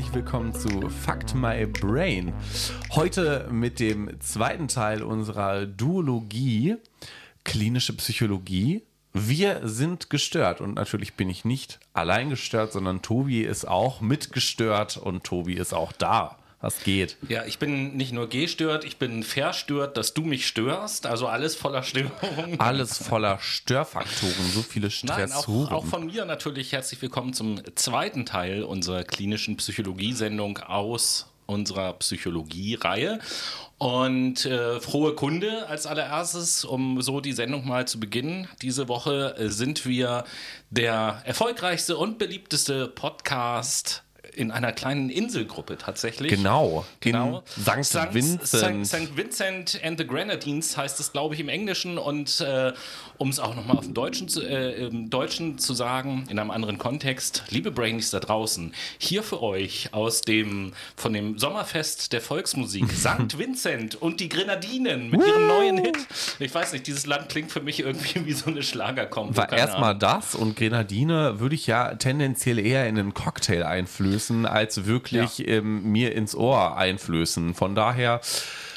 Herzlich willkommen zu Fact My Brain. Heute mit dem zweiten Teil unserer Duologie klinische Psychologie. Wir sind gestört und natürlich bin ich nicht allein gestört, sondern Tobi ist auch mitgestört und Tobi ist auch da. Was geht? Ja, ich bin nicht nur gestört, ich bin verstört, dass du mich störst. Also alles voller Störungen. Alles voller Störfaktoren, so viele Nein, auch, auch von mir natürlich herzlich willkommen zum zweiten Teil unserer klinischen Psychologie-Sendung aus unserer Psychologie-Reihe. Und äh, frohe Kunde als allererstes, um so die Sendung mal zu beginnen. Diese Woche äh, sind wir der erfolgreichste und beliebteste Podcast in einer kleinen Inselgruppe tatsächlich. Genau, genau. St. Vincent. St. Vincent and the Grenadines heißt es, glaube ich, im Englischen. Und äh, um es auch nochmal auf dem Deutschen, zu, äh, im Deutschen zu sagen, in einem anderen Kontext, liebe Brainies da draußen, hier für euch aus dem, von dem Sommerfest der Volksmusik, St. Vincent und die Grenadinen mit ihrem neuen Hit. Ich weiß nicht, dieses Land klingt für mich irgendwie wie so eine Schlagerkombo. War erstmal das und Grenadine würde ich ja tendenziell eher in einen Cocktail einflößen, als wirklich ähm, mir ins Ohr einflößen. Von daher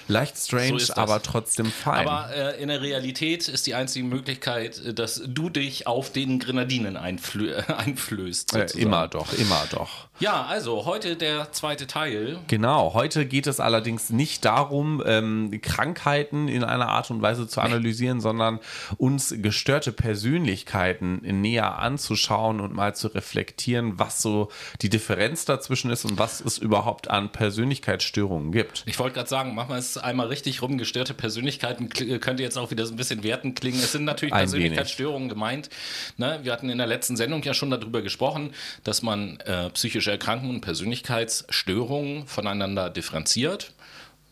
leicht strange, das. aber trotzdem fein. Aber äh, in der Realität ist die einzige Möglichkeit, äh, dass du dich auf den Grenadinen einflö einflößt. äh, immer doch, immer doch. Ja, also heute der zweite Teil. Genau, heute geht es allerdings nicht darum, ähm, Krankheiten in einer Art und Weise zu analysieren, sondern uns gestörte Persönlichkeiten näher anzuschauen und mal zu reflektieren, was so die Differenz dazwischen ist und was es überhaupt an Persönlichkeitsstörungen gibt. Ich wollte gerade sagen, machen wir es einmal richtig rum. Gestörte Persönlichkeiten könnte jetzt auch wieder so ein bisschen wertend klingen. Es sind natürlich Persönlichkeitsstörungen gemeint. Ne? Wir hatten in der letzten Sendung ja schon darüber gesprochen, dass man äh, psychische Erkrankungen und Persönlichkeitsstörungen voneinander differenziert.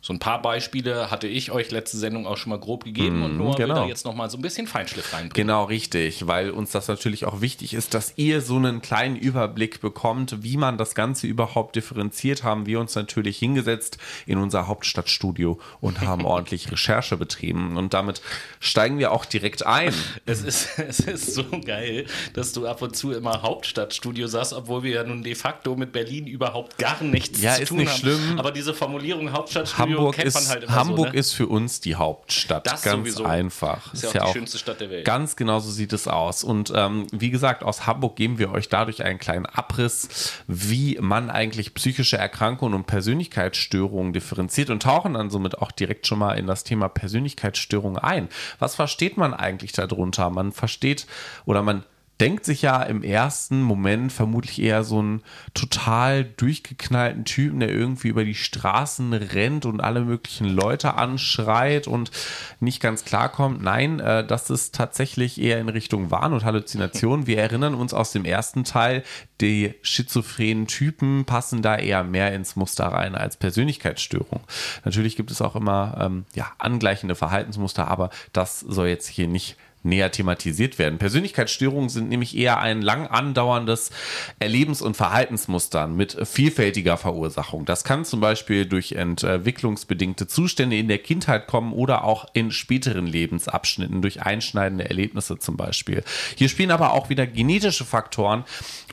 So ein paar Beispiele hatte ich euch letzte Sendung auch schon mal grob gegeben und Noah will genau. da jetzt noch mal so ein bisschen Feinschliff reinbringen. Genau, richtig, weil uns das natürlich auch wichtig ist, dass ihr so einen kleinen Überblick bekommt, wie man das Ganze überhaupt differenziert. Haben wir uns natürlich hingesetzt in unser Hauptstadtstudio und haben ordentlich Recherche betrieben. Und damit steigen wir auch direkt ein. Es ist, es ist so geil, dass du ab und zu immer Hauptstadtstudio sagst, obwohl wir ja nun de facto mit Berlin überhaupt gar nichts Ja, zu ist tun nicht haben. schlimm. Aber diese Formulierung Hauptstadtstudio Hamburg, ist, halt Hamburg so. Ne? ist für uns die Hauptstadt. Das ganz sowieso. einfach. Ist ja auch die schönste Stadt der Welt. Ganz genau so sieht es aus. Und ähm, wie gesagt, aus Hamburg geben wir euch dadurch einen kleinen Abriss, wie man eigentlich psychische Erkrankungen und Persönlichkeitsstörungen differenziert und tauchen dann somit auch direkt schon mal in das Thema Persönlichkeitsstörung ein. Was versteht man eigentlich darunter? Man versteht oder man denkt sich ja im ersten Moment vermutlich eher so einen total durchgeknallten Typen, der irgendwie über die Straßen rennt und alle möglichen Leute anschreit und nicht ganz klarkommt. Nein, äh, das ist tatsächlich eher in Richtung Wahn und Halluzination. Wir erinnern uns aus dem ersten Teil, die schizophrenen Typen passen da eher mehr ins Muster rein als Persönlichkeitsstörung. Natürlich gibt es auch immer ähm, ja, angleichende Verhaltensmuster, aber das soll jetzt hier nicht näher thematisiert werden. Persönlichkeitsstörungen sind nämlich eher ein lang andauerndes Erlebens- und Verhaltensmustern mit vielfältiger Verursachung. Das kann zum Beispiel durch entwicklungsbedingte Zustände in der Kindheit kommen oder auch in späteren Lebensabschnitten durch einschneidende Erlebnisse zum Beispiel. Hier spielen aber auch wieder genetische Faktoren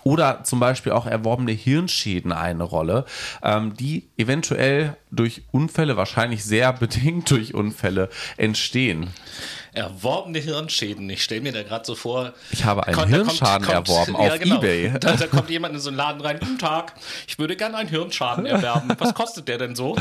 oder zum Beispiel auch erworbene Hirnschäden eine Rolle, ähm, die eventuell durch Unfälle, wahrscheinlich sehr bedingt durch Unfälle entstehen. Erworbene Hirnschäden. Ich stelle mir da gerade so vor. Ich habe einen kommt- Hirnschaden erworben auf eBay. Da, da kommt jemand in so einen Laden rein. Guten Tag, ich würde gerne einen Hirnschaden erwerben. Was kostet der denn so?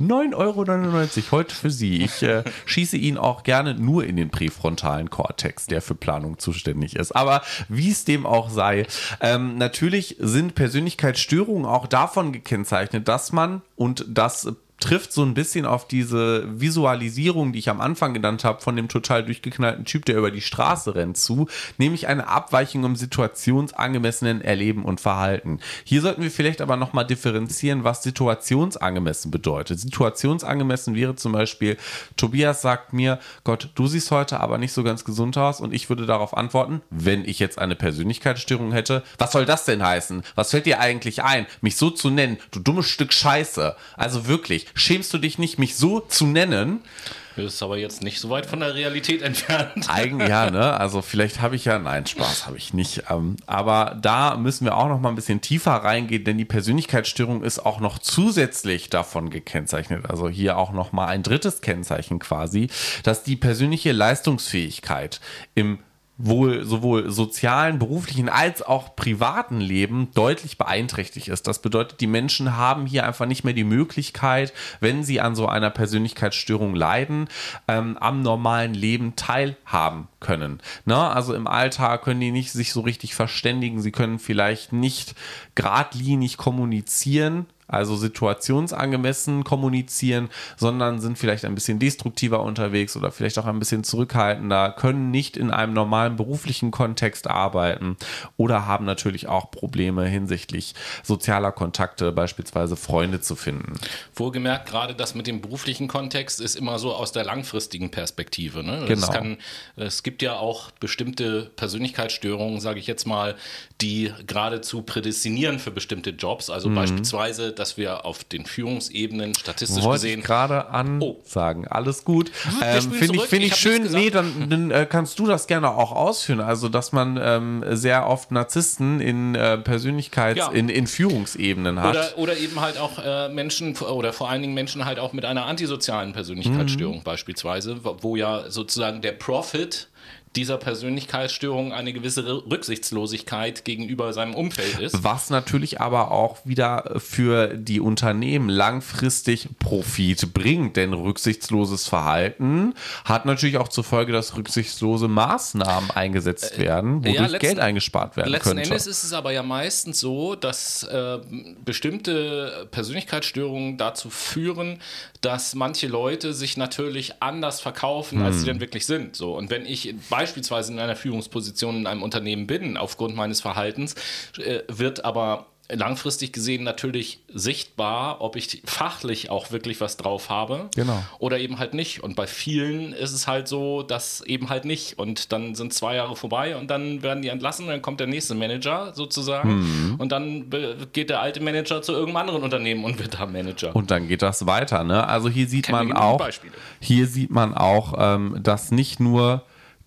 9,99 Euro heute für Sie. Ich äh, schieße ihn auch gerne nur in den präfrontalen Kortex, der für Planung zuständig ist. Aber wie es dem auch sei, ähm, natürlich sind Persönlichkeitsstörungen auch davon gekennzeichnet, dass man, und das trifft so ein bisschen auf diese Visualisierung, die ich am Anfang genannt habe, von dem total durchgeknallten Typ, der über die Straße rennt, zu, nämlich eine Abweichung im situationsangemessenen Erleben und Verhalten. Hier sollten wir vielleicht aber nochmal differenzieren, was situationsangemessen bedeutet. Situationsangemessen wäre zum Beispiel, Tobias sagt mir, Gott, du siehst heute aber nicht so ganz gesund aus und ich würde darauf antworten, wenn ich jetzt eine Persönlichkeitsstörung hätte, was soll das denn heißen? Was fällt dir eigentlich ein, mich so zu nennen, du dummes Stück Scheiße? Also wirklich, Schämst du dich nicht, mich so zu nennen? Das ist aber jetzt nicht so weit von der Realität entfernt. Eigentlich ja, ne? Also vielleicht habe ich ja, nein, Spaß habe ich nicht. Ähm, aber da müssen wir auch noch mal ein bisschen tiefer reingehen, denn die Persönlichkeitsstörung ist auch noch zusätzlich davon gekennzeichnet. Also hier auch noch mal ein drittes Kennzeichen quasi, dass die persönliche Leistungsfähigkeit im wohl sowohl sozialen, beruflichen als auch privaten Leben deutlich beeinträchtigt ist. Das bedeutet, die Menschen haben hier einfach nicht mehr die Möglichkeit, wenn sie an so einer Persönlichkeitsstörung leiden, ähm, am normalen Leben teilhaben können. Ne? Also im Alltag können die nicht sich so richtig verständigen, sie können vielleicht nicht geradlinig kommunizieren, also situationsangemessen kommunizieren, sondern sind vielleicht ein bisschen destruktiver unterwegs oder vielleicht auch ein bisschen zurückhaltender, können nicht in einem normalen beruflichen Kontext arbeiten oder haben natürlich auch Probleme hinsichtlich sozialer Kontakte, beispielsweise Freunde zu finden. Wohlgemerkt, gerade das mit dem beruflichen Kontext ist immer so aus der langfristigen Perspektive. Ne? Genau. Kann, es gibt ja auch bestimmte Persönlichkeitsstörungen, sage ich jetzt mal, die geradezu prädestinieren für bestimmte Jobs. Also mhm. beispielsweise dass wir auf den Führungsebenen statistisch Wollte gesehen. Ich gerade ansagen. Oh. Alles gut. Ähm, Finde ich, find ich, ich schön. Nee, dann, dann äh, kannst du das gerne auch ausführen. Also, dass man ähm, sehr oft Narzissten in äh, Persönlichkeits-, ja. in, in Führungsebenen hat. Oder, oder eben halt auch äh, Menschen oder vor allen Dingen Menschen halt auch mit einer antisozialen Persönlichkeitsstörung mhm. beispielsweise, wo ja sozusagen der Profit dieser Persönlichkeitsstörung eine gewisse Rücksichtslosigkeit gegenüber seinem Umfeld ist. Was natürlich aber auch wieder für die Unternehmen langfristig Profit bringt, denn rücksichtsloses Verhalten hat natürlich auch zur Folge, dass rücksichtslose Maßnahmen eingesetzt äh, werden, wodurch ja, letzten, Geld eingespart werden letzten könnte. Letzten Endes ist es aber ja meistens so, dass äh, bestimmte Persönlichkeitsstörungen dazu führen, dass manche Leute sich natürlich anders verkaufen, hm. als sie hm. denn wirklich sind. So und wenn ich bei beispielsweise in einer Führungsposition in einem Unternehmen bin, aufgrund meines Verhaltens, äh, wird aber langfristig gesehen natürlich sichtbar, ob ich fachlich auch wirklich was drauf habe genau. oder eben halt nicht. Und bei vielen ist es halt so, dass eben halt nicht. Und dann sind zwei Jahre vorbei und dann werden die entlassen, dann kommt der nächste Manager sozusagen mhm. und dann geht der alte Manager zu irgendeinem anderen Unternehmen und wird da Manager. Und dann geht das weiter. Ne? Also hier sieht Kennen man auch, hier sieht man auch, ähm, dass nicht nur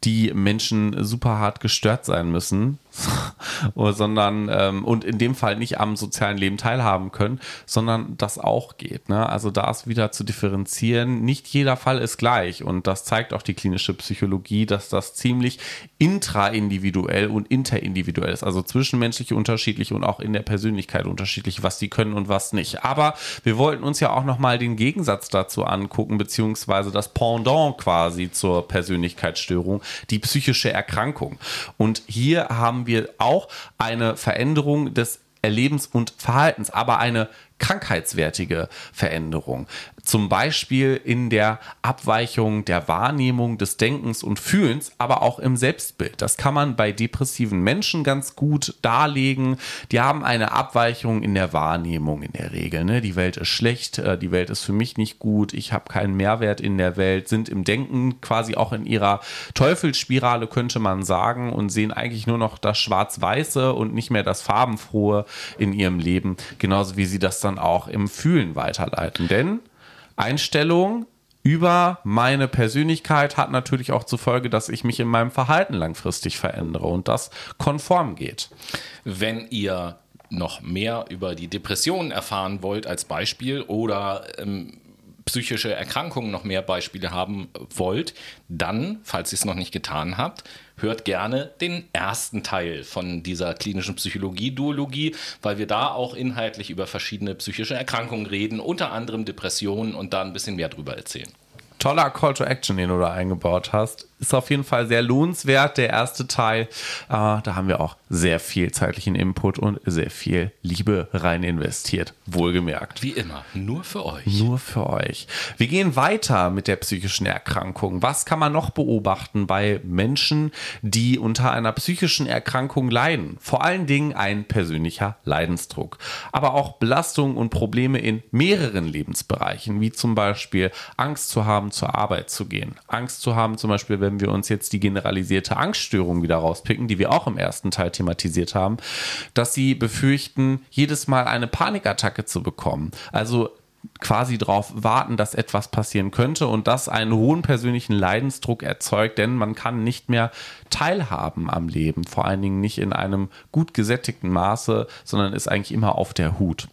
die Menschen super hart gestört sein müssen, sondern ähm, und in dem Fall nicht am sozialen Leben teilhaben können, sondern das auch geht. Ne? Also da ist wieder zu differenzieren. Nicht jeder Fall ist gleich und das zeigt auch die klinische Psychologie, dass das ziemlich intraindividuell und interindividuell ist. Also zwischenmenschlich unterschiedlich und auch in der Persönlichkeit unterschiedlich, was die können und was nicht. Aber wir wollten uns ja auch nochmal den Gegensatz dazu angucken, beziehungsweise das Pendant quasi zur Persönlichkeitsstörung, die psychische Erkrankung. Und hier haben wir auch eine Veränderung des Erlebens und Verhaltens, aber eine krankheitswertige Veränderung zum Beispiel in der Abweichung der Wahrnehmung des Denkens und Fühlens, aber auch im Selbstbild. Das kann man bei depressiven Menschen ganz gut darlegen. Die haben eine Abweichung in der Wahrnehmung in der Regel. Ne? Die Welt ist schlecht, äh, die Welt ist für mich nicht gut, ich habe keinen Mehrwert in der Welt, sind im Denken quasi auch in ihrer Teufelsspirale, könnte man sagen, und sehen eigentlich nur noch das Schwarz-Weiße und nicht mehr das Farbenfrohe in ihrem Leben, genauso wie sie das dann auch im Fühlen weiterleiten. Denn Einstellung über meine Persönlichkeit hat natürlich auch zur Folge, dass ich mich in meinem Verhalten langfristig verändere und das konform geht. Wenn ihr noch mehr über die Depressionen erfahren wollt als Beispiel oder ähm, psychische Erkrankungen noch mehr Beispiele haben wollt, dann, falls ihr es noch nicht getan habt, hört gerne den ersten Teil von dieser klinischen Psychologie-Duologie, weil wir da auch inhaltlich über verschiedene psychische Erkrankungen reden, unter anderem Depressionen und da ein bisschen mehr drüber erzählen. Toller Call to Action, den du da eingebaut hast ist auf jeden Fall sehr lohnenswert, der erste Teil. Äh, da haben wir auch sehr viel zeitlichen Input und sehr viel Liebe rein investiert. Wohlgemerkt. Wie immer, nur für euch. Nur für euch. Wir gehen weiter mit der psychischen Erkrankung. Was kann man noch beobachten bei Menschen, die unter einer psychischen Erkrankung leiden? Vor allen Dingen ein persönlicher Leidensdruck. Aber auch Belastungen und Probleme in mehreren Lebensbereichen, wie zum Beispiel Angst zu haben, zur Arbeit zu gehen. Angst zu haben, zum Beispiel, wenn wir uns jetzt die generalisierte Angststörung wieder rauspicken, die wir auch im ersten Teil thematisiert haben, dass sie befürchten, jedes Mal eine Panikattacke zu bekommen. Also quasi darauf warten, dass etwas passieren könnte und das einen hohen persönlichen Leidensdruck erzeugt, denn man kann nicht mehr teilhaben am Leben, vor allen Dingen nicht in einem gut gesättigten Maße, sondern ist eigentlich immer auf der Hut.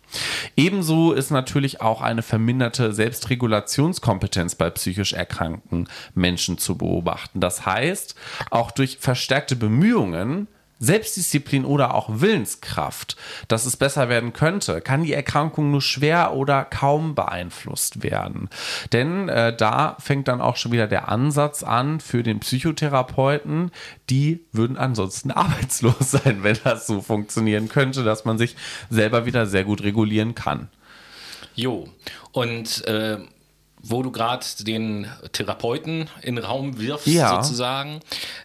Ebenso ist natürlich auch eine verminderte Selbstregulationskompetenz bei psychisch erkrankten Menschen zu beobachten. Das heißt, auch durch verstärkte Bemühungen, Selbstdisziplin oder auch Willenskraft, dass es besser werden könnte, kann die Erkrankung nur schwer oder kaum beeinflusst werden. Denn äh, da fängt dann auch schon wieder der Ansatz an für den Psychotherapeuten, die würden ansonsten arbeitslos sein, wenn das so funktionieren könnte, dass man sich selber wieder sehr gut regulieren kann. Jo, und äh, wo du gerade den Therapeuten in den Raum wirfst, ja. sozusagen.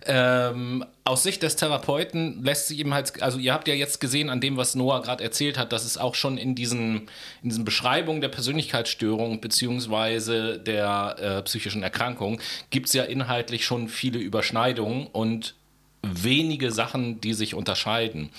Ähm, aus Sicht des Therapeuten lässt sich eben halt, also ihr habt ja jetzt gesehen an dem, was Noah gerade erzählt hat, dass es auch schon in diesen, in diesen Beschreibungen der Persönlichkeitsstörung beziehungsweise der äh, psychischen Erkrankung gibt es ja inhaltlich schon viele Überschneidungen und wenige Sachen, die sich unterscheiden.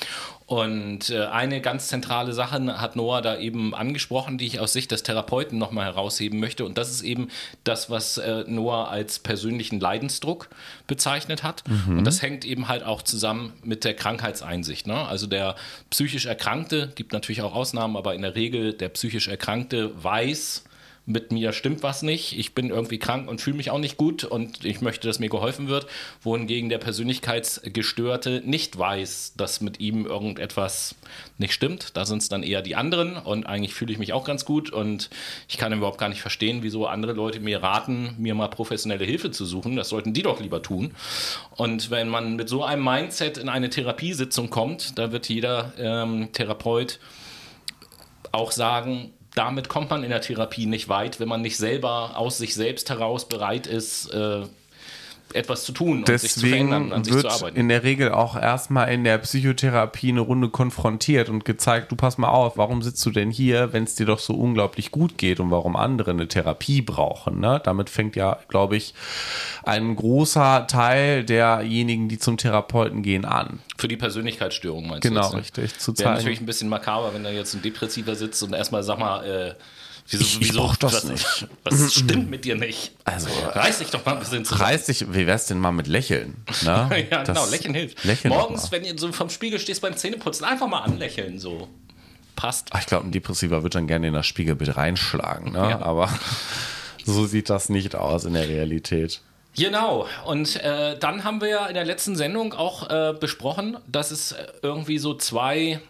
Und äh, eine ganz zentrale Sache hat Noah da eben angesprochen, die ich aus Sicht des Therapeuten nochmal herausheben möchte. Und das ist eben das, was äh, Noah als persönlichen Leidensdruck bezeichnet hat. Mhm. Und das hängt eben halt auch zusammen mit der Krankheitseinsicht. Ne? Also der psychisch Erkrankte, gibt natürlich auch Ausnahmen, aber in der Regel der psychisch Erkrankte weiß, mit mir stimmt was nicht, ich bin irgendwie krank und fühle mich auch nicht gut und ich möchte, dass mir geholfen wird, wohingegen der Persönlichkeitsgestörte nicht weiß, dass mit ihm irgendetwas nicht stimmt. Da sind es dann eher die anderen und eigentlich fühle ich mich auch ganz gut und ich kann überhaupt gar nicht verstehen, wieso andere Leute mir raten, mir mal professionelle Hilfe zu suchen. Das sollten die doch lieber tun. Und wenn man mit so einem Mindset in eine Therapiesitzung kommt, da wird jeder ähm, Therapeut auch sagen, damit kommt man in der Therapie nicht weit, wenn man nicht selber aus sich selbst heraus bereit ist, äh, etwas zu tun und Deswegen sich zu verändern, an sich wird zu arbeiten. in der Regel auch erstmal in der Psychotherapie eine Runde konfrontiert und gezeigt, du pass mal auf, warum sitzt du denn hier, wenn es dir doch so unglaublich gut geht und warum andere eine Therapie brauchen. Ne? Damit fängt ja, glaube ich, ein großer Teil derjenigen, die zum Therapeuten gehen, an. Für die Persönlichkeitsstörung meinst genau, du? Genau, richtig. Zu Wäre natürlich ein bisschen makaber, wenn da jetzt ein Depressiver sitzt und erstmal, sag mal, äh, Wieso, ich, ich wieso das was, nicht. Was stimmt mit dir nicht? Also, reiß dich doch mal ein bisschen zusammen. Reiß dich, wie wär's denn mal mit Lächeln? Ne? ja, das, genau, Lächeln hilft. Lächeln Morgens, wenn du so vom Spiegel stehst beim Zähneputzen, einfach mal anlächeln, so. Passt. Ach, ich glaube, ein Depressiver wird dann gerne in das Spiegelbild reinschlagen, ne? Ja. Aber so sieht das nicht aus in der Realität. Genau, und äh, dann haben wir ja in der letzten Sendung auch äh, besprochen, dass es irgendwie so zwei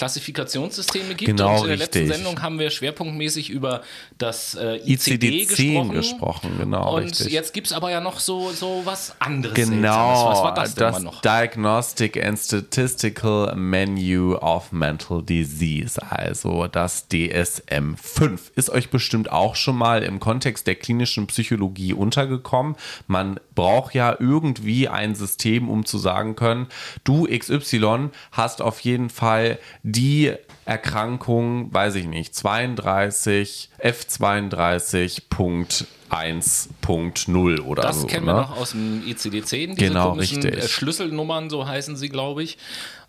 Klassifikationssysteme gibt. Genau, und in der richtig. letzten Sendung haben wir schwerpunktmäßig über das äh, ICD, gesprochen. gesprochen. Genau, und richtig. jetzt gibt es aber ja noch so, so was anderes. Genau, was war das, das noch? Diagnostic and Statistical Menu of Mental Disease, also das DSM-5. Ist euch bestimmt auch schon mal im Kontext der klinischen Psychologie untergekommen. Man braucht ja irgendwie ein System, um zu sagen können, du XY hast auf jeden Fall die Erkrankung, weiß ich nicht, 32, F32.1.0 oder das so. Das kennen ne? wir noch aus dem ICD-10, diese genau, richtig. Äh, Schlüsselnummern, so heißen sie, glaube ich.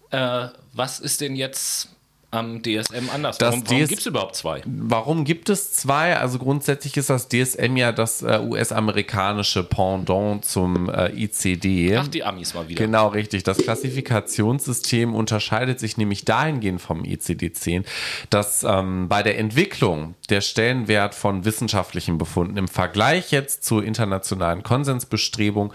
Äh, was ist denn jetzt am DSM anders? Das warum, warum gibt es überhaupt zwei? Warum gibt es zwei? Also grundsätzlich ist das DSM ja das äh, US-amerikanische Pendant zum äh, ICD. Ach, die Amis mal wieder. Genau, richtig. Das Klassifikationssystem unterscheidet sich nämlich dahingehend vom ICD-10, dass ähm, bei der Entwicklung der Stellenwert von wissenschaftlichen Befunden im Vergleich jetzt zur internationalen Konsensbestrebung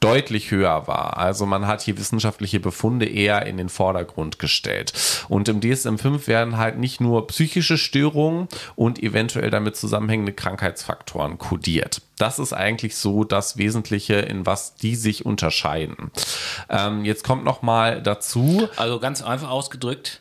deutlich höher war. Also man hat hier wissenschaftliche Befunde eher in den Vordergrund gestellt. Und im DSM-5 werden halt nicht nur psychische Störungen und eventuell damit zusammenhängende Krankheitsfaktoren kodiert. Das ist eigentlich so das Wesentliche, in was die sich unterscheiden. Ähm, jetzt kommt noch mal dazu. Also ganz einfach ausgedrückt,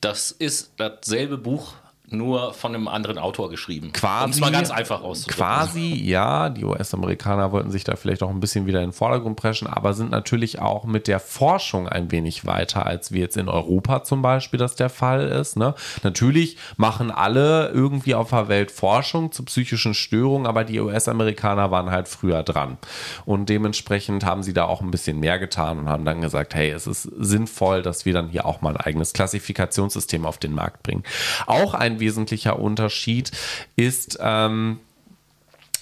das ist dasselbe Buch nur von einem anderen Autor geschrieben. Quasi. Um es mal ganz einfach auszudrücken. Quasi, ja. Die US-Amerikaner wollten sich da vielleicht auch ein bisschen wieder in den Vordergrund preschen, aber sind natürlich auch mit der Forschung ein wenig weiter, als wir jetzt in Europa zum Beispiel das der Fall ist. Ne? Natürlich machen alle irgendwie auf der Welt Forschung zu psychischen Störungen, aber die US-Amerikaner waren halt früher dran. Und dementsprechend haben sie da auch ein bisschen mehr getan und haben dann gesagt, hey, es ist sinnvoll, dass wir dann hier auch mal ein eigenes Klassifikationssystem auf den Markt bringen. Auch ein wesentlicher Unterschied ist, ähm,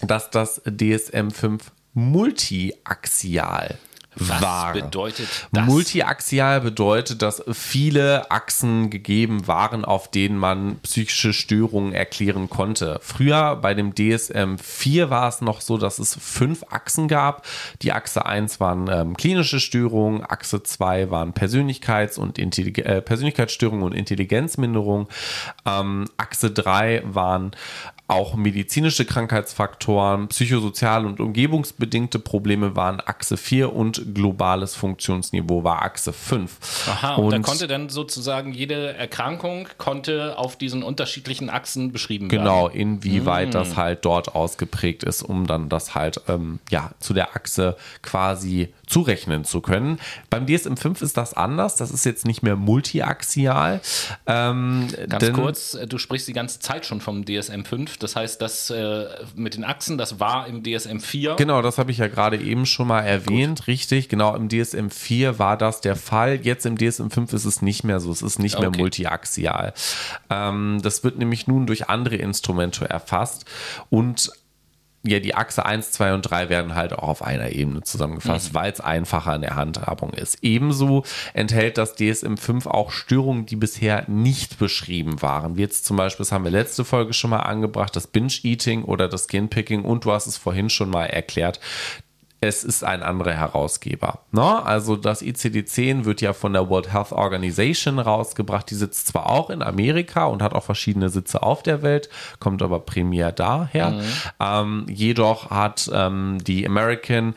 dass das DSM-5 multiaxial Was war. bedeutet das? Multiaxial bedeutet, dass viele Achsen gegeben waren, auf denen man psychische Störungen erklären konnte. Früher bei dem DSM 4 war es noch so, dass es fünf Achsen gab. Die Achse 1 waren ähm, klinische Störungen, Achse 2 waren Persönlichkeits- und Intellig äh, Persönlichkeitsstörungen und Intelligenzminderung. Ähm, Achse 3 waren auch medizinische Krankheitsfaktoren, psychosoziale und umgebungsbedingte Probleme waren Achse 4 und globales Funktionsniveau war Achse 5. Aha, und, da konnte dann sozusagen jede Erkrankung konnte auf diesen unterschiedlichen Achsen beschrieben Genau, werden. inwieweit das halt dort ausgeprägt ist, um dann das halt ähm, ja zu der Achse quasi zurechnen zu können. Beim DSM-5 ist das anders. Das ist jetzt nicht mehr multiaxial. Ähm, Ganz kurz, äh, du sprichst die ganze Zeit schon vom DSM-5. Das heißt, das äh, mit den Achsen, das war im DSM-4. Genau, das habe ich ja gerade eben schon mal erwähnt, richtig. Genau, im DSM 4 war das der Fall. Jetzt im DSM 5 ist es nicht mehr so. Es ist nicht mehr Okay. multiaxial. Ähm, das wird nämlich nun durch andere Instrumente erfasst und ja, die Achse 1, 2 und 3 werden halt auch auf einer Ebene zusammengefasst, weil es einfacher in der Handhabung ist. Ebenso enthält das DSM-5 auch Störungen, die bisher nicht beschrieben waren. Wie jetzt zum Beispiel, das haben wir letzte Folge schon mal angebracht, das Binge-Eating oder das Skin-Picking und du hast es vorhin schon mal erklärt, es ist ein anderer Herausgeber. Ne? Also das ICD-10 wird ja von der World Health Organization rausgebracht. Die sitzt zwar auch in Amerika und hat auch verschiedene Sitze auf der Welt, kommt aber primär daher. Ähm, jedoch hat ähm, die American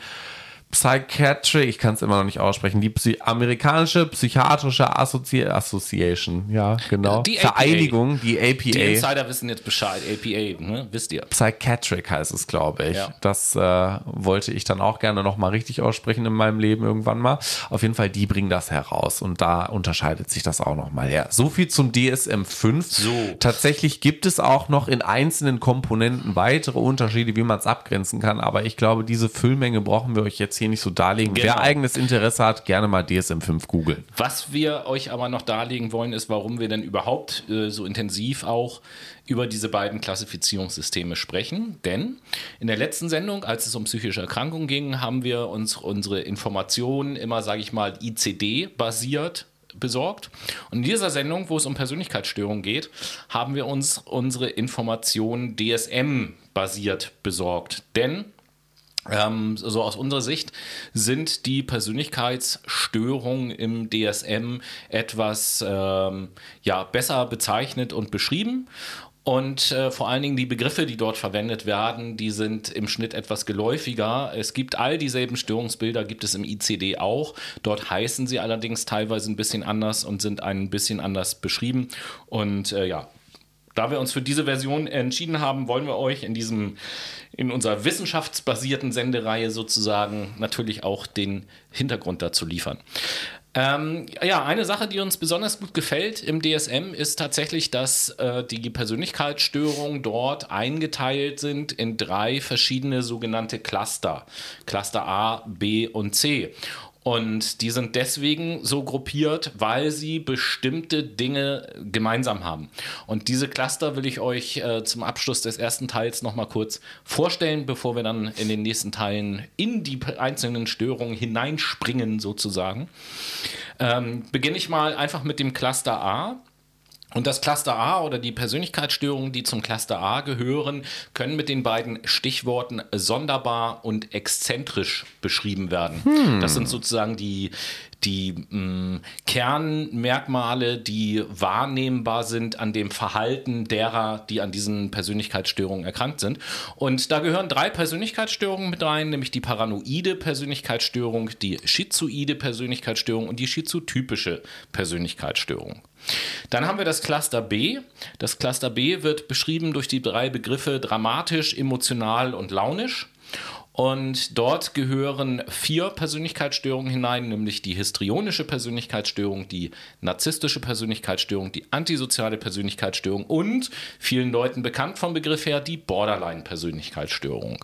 Psychiatry, ich kann es immer noch nicht aussprechen, die Psy amerikanische psychiatrische Assozi Association, ja, genau. Die APA. Vereinigung, die Die APA. Insider wissen jetzt Bescheid, APA, ne? wisst ihr. Psychiatric heißt es, glaube ich. Ja. Das äh, wollte ich dann auch gerne nochmal richtig aussprechen in meinem Leben irgendwann mal. Auf jeden Fall, die bringen das heraus und da unterscheidet sich das auch nochmal her. So viel zum DSM 5. So. Tatsächlich gibt es auch noch in einzelnen Komponenten weitere Unterschiede, wie man es abgrenzen kann, aber ich glaube, diese Füllmenge brauchen wir euch jetzt hier nicht so darlegen. Genau. Wer eigenes Interesse hat, gerne mal DSM 5 googeln. Was wir euch aber noch darlegen wollen, ist, warum wir denn überhaupt äh, so intensiv auch über diese beiden Klassifizierungssysteme sprechen. Denn in der letzten Sendung, als es um psychische Erkrankungen ging, haben wir uns unsere Informationen immer, sage ich mal, ICD-basiert besorgt. Und in dieser Sendung, wo es um Persönlichkeitsstörungen geht, haben wir uns unsere Informationen DSM-basiert besorgt. Denn ähm, so aus unserer Sicht sind die Persönlichkeitsstörungen im DSM etwas ähm, ja, besser bezeichnet und beschrieben. Und äh, vor allen Dingen die Begriffe, die dort verwendet werden, die sind im Schnitt etwas geläufiger. Es gibt all dieselben Störungsbilder, gibt es im ICD auch. Dort heißen sie allerdings teilweise ein bisschen anders und sind ein bisschen anders beschrieben. Und äh, ja, da wir uns für diese Version entschieden haben, wollen wir euch in diesem in unserer wissenschaftsbasierten Sendereihe sozusagen natürlich auch den Hintergrund dazu liefern. Ähm, ja, eine Sache, die uns besonders gut gefällt im DSM, ist tatsächlich, dass äh, die Persönlichkeitsstörungen dort eingeteilt sind in drei verschiedene sogenannte Cluster. Cluster A, B und C. Und die sind deswegen so gruppiert, weil sie bestimmte Dinge gemeinsam haben. Und diese Cluster will ich euch äh, zum Abschluss des ersten Teils nochmal kurz vorstellen, bevor wir dann in den nächsten Teilen in die einzelnen Störungen hineinspringen, sozusagen. Ähm, beginne ich mal einfach mit dem Cluster A. Und das Cluster A oder die Persönlichkeitsstörungen, die zum Cluster A gehören, können mit den beiden Stichworten sonderbar und exzentrisch beschrieben werden. Das sind sozusagen die, die mh, Kernmerkmale, die wahrnehmbar sind an dem Verhalten derer, die an diesen Persönlichkeitsstörungen erkrankt sind. Und da gehören drei Persönlichkeitsstörungen mit rein, nämlich die paranoide Persönlichkeitsstörung, die schizoide Persönlichkeitsstörung und die schizotypische Persönlichkeitsstörung. Dann haben wir das Cluster B. Das Cluster B wird beschrieben durch die drei Begriffe dramatisch, emotional und launisch. Und dort gehören vier Persönlichkeitsstörungen hinein, nämlich die histrionische Persönlichkeitsstörung, die narzisstische Persönlichkeitsstörung, die antisoziale Persönlichkeitsstörung und vielen Leuten bekannt vom Begriff her die Borderline-Persönlichkeitsstörung.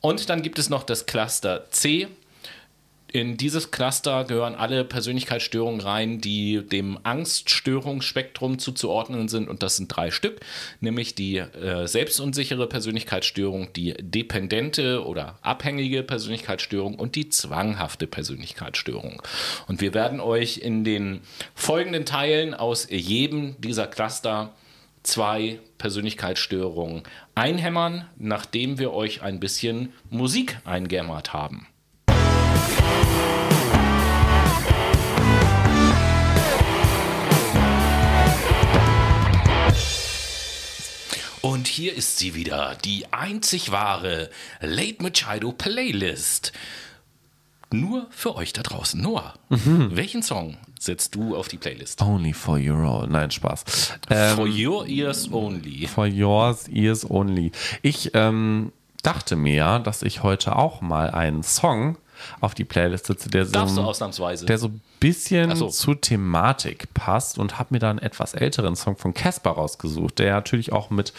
Und dann gibt es noch das Cluster C, In dieses Cluster gehören alle Persönlichkeitsstörungen rein, die dem Angststörungsspektrum zuzuordnen sind. Und das sind drei Stück, nämlich die äh, selbstunsichere Persönlichkeitsstörung, die dependente oder abhängige Persönlichkeitsstörung und die zwanghafte Persönlichkeitsstörung. Und wir werden euch in den folgenden Teilen aus jedem dieser Cluster zwei Persönlichkeitsstörungen einhämmern, nachdem wir euch ein bisschen Musik eingämmert haben. Und hier ist sie wieder, die einzig wahre Late Machado Playlist. Nur für euch da draußen. Noah, mhm. welchen Song setzt du auf die Playlist? Only for your own. Nein, Spaß. Ähm, for your ears only. For yours ears only. Ich ähm, dachte mir ja, dass ich heute auch mal einen Song auf die Playlist setze, der so, ausnahmsweise. Der so ein bisschen so. zur Thematik passt und habe mir da einen etwas älteren Song von Casper rausgesucht, der natürlich auch mit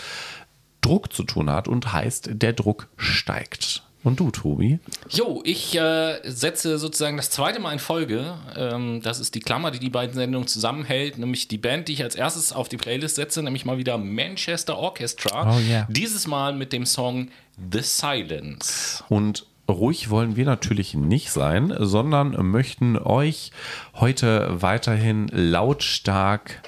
Druck zu tun hat und heißt Der Druck steigt. Und du, Tobi? Jo, ich äh, setze sozusagen das zweite Mal in Folge. Ähm, das ist die Klammer, die die beiden Sendungen zusammenhält, nämlich die Band, die ich als erstes auf die Playlist setze, nämlich mal wieder Manchester Orchestra. Oh, yeah. Dieses Mal mit dem Song The Silence. Und ruhig wollen wir natürlich nicht sein, sondern möchten euch heute weiterhin lautstark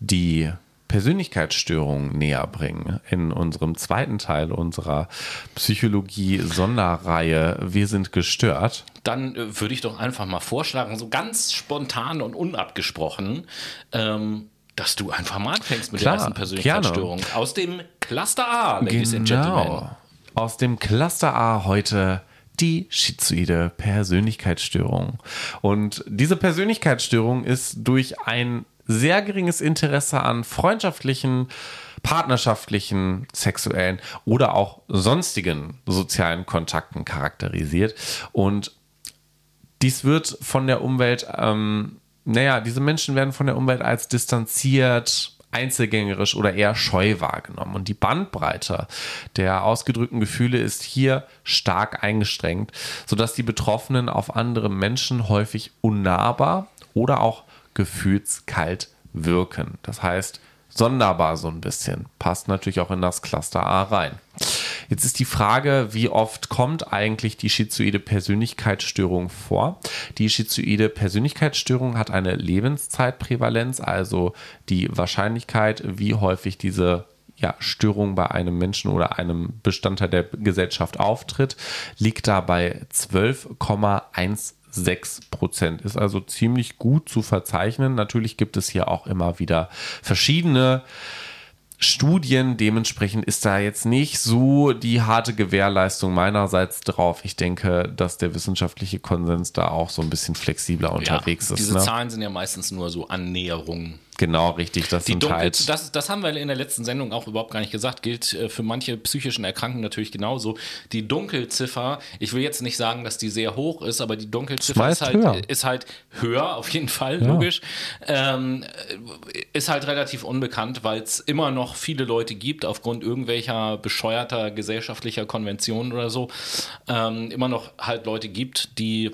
die Persönlichkeitsstörungen näher bringen in unserem zweiten Teil unserer Psychologie-Sonderreihe Wir sind gestört. Dann äh, würde ich doch einfach mal vorschlagen, so ganz spontan und unabgesprochen, ähm, dass du einfach mal anfängst mit Klar, der ersten Persönlichkeitsstörung. Aus dem Cluster A, Ladies genau. and Gentlemen. Aus dem Cluster A heute die schizoide Persönlichkeitsstörung. Und diese Persönlichkeitsstörung ist durch ein sehr geringes Interesse an freundschaftlichen, partnerschaftlichen, sexuellen oder auch sonstigen sozialen Kontakten charakterisiert. Und dies wird von der Umwelt, ähm, naja, diese Menschen werden von der Umwelt als distanziert, einzelgängerisch oder eher scheu wahrgenommen. Und die Bandbreite der ausgedrückten Gefühle ist hier stark eingeschränkt, sodass die Betroffenen auf andere Menschen häufig unnahbar oder auch gefühlskalt wirken. Das heißt, sonderbar so ein bisschen. Passt natürlich auch in das Cluster A rein. Jetzt ist die Frage, wie oft kommt eigentlich die schizoide Persönlichkeitsstörung vor? Die schizoide Persönlichkeitsstörung hat eine Lebenszeitprävalenz, also die Wahrscheinlichkeit, wie häufig diese ja, Störung bei einem Menschen oder einem Bestandteil der Gesellschaft auftritt, liegt da bei 12,1 6 Prozent. Ist also ziemlich gut zu verzeichnen. Natürlich gibt es hier auch immer wieder verschiedene Studien. Dementsprechend ist da jetzt nicht so die harte Gewährleistung meinerseits drauf. Ich denke, dass der wissenschaftliche Konsens da auch so ein bisschen flexibler unterwegs ja, ist. Diese ne? Zahlen sind ja meistens nur so Annäherungen. Genau, richtig. Das, die Dunkel, halt das, das haben wir in der letzten Sendung auch überhaupt gar nicht gesagt. Gilt äh, für manche psychischen Erkrankungen natürlich genauso. Die Dunkelziffer, ich will jetzt nicht sagen, dass die sehr hoch ist, aber die Dunkelziffer ist halt, höher. ist halt höher, auf jeden Fall, ja. logisch. Ähm, ist halt relativ unbekannt, weil es immer noch viele Leute gibt, aufgrund irgendwelcher bescheuerter gesellschaftlicher Konventionen oder so, ähm, immer noch halt Leute gibt, die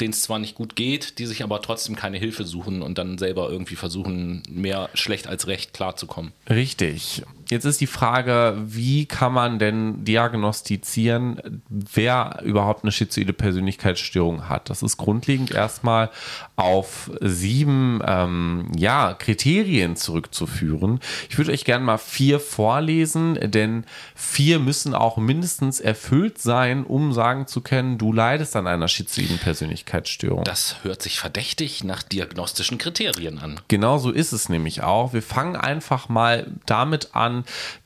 denen es zwar nicht gut geht, die sich aber trotzdem keine Hilfe suchen und dann selber irgendwie versuchen, mehr schlecht als recht klarzukommen. Richtig. Jetzt ist die Frage, wie kann man denn diagnostizieren, wer überhaupt eine schizoide Persönlichkeitsstörung hat? Das ist grundlegend erstmal auf sieben ähm, ja, Kriterien zurückzuführen. Ich würde euch gerne mal vier vorlesen, denn vier müssen auch mindestens erfüllt sein, um sagen zu können, du leidest an einer schizoiden Persönlichkeitsstörung. Das hört sich verdächtig nach diagnostischen Kriterien an. Genau so ist es nämlich auch. Wir fangen einfach mal damit an, kann,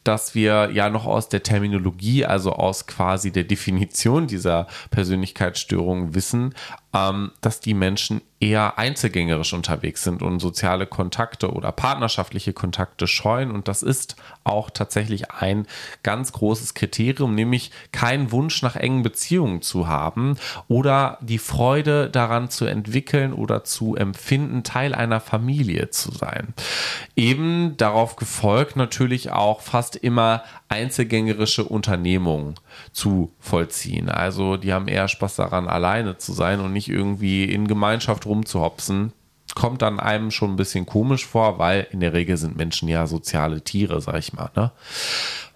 dass wir ja noch aus der Terminologie, also aus quasi der Definition dieser Persönlichkeitsstörung wissen, ähm, dass die Menschen eher einzelgängerisch unterwegs sind und soziale Kontakte oder partnerschaftliche Kontakte scheuen. Und das ist auch tatsächlich ein ganz großes Kriterium, nämlich keinen Wunsch nach engen Beziehungen zu haben oder die Freude daran zu entwickeln oder zu empfinden, Teil einer Familie zu sein. Eben darauf gefolgt natürlich auch fast immer einzelgängerische Unternehmungen zu vollziehen. Also die haben eher Spaß daran, alleine zu sein und nicht irgendwie in Gemeinschaft rumzuhopsen, kommt dann einem schon ein bisschen komisch vor, weil in der Regel sind Menschen ja soziale Tiere, sag ich mal. Ne?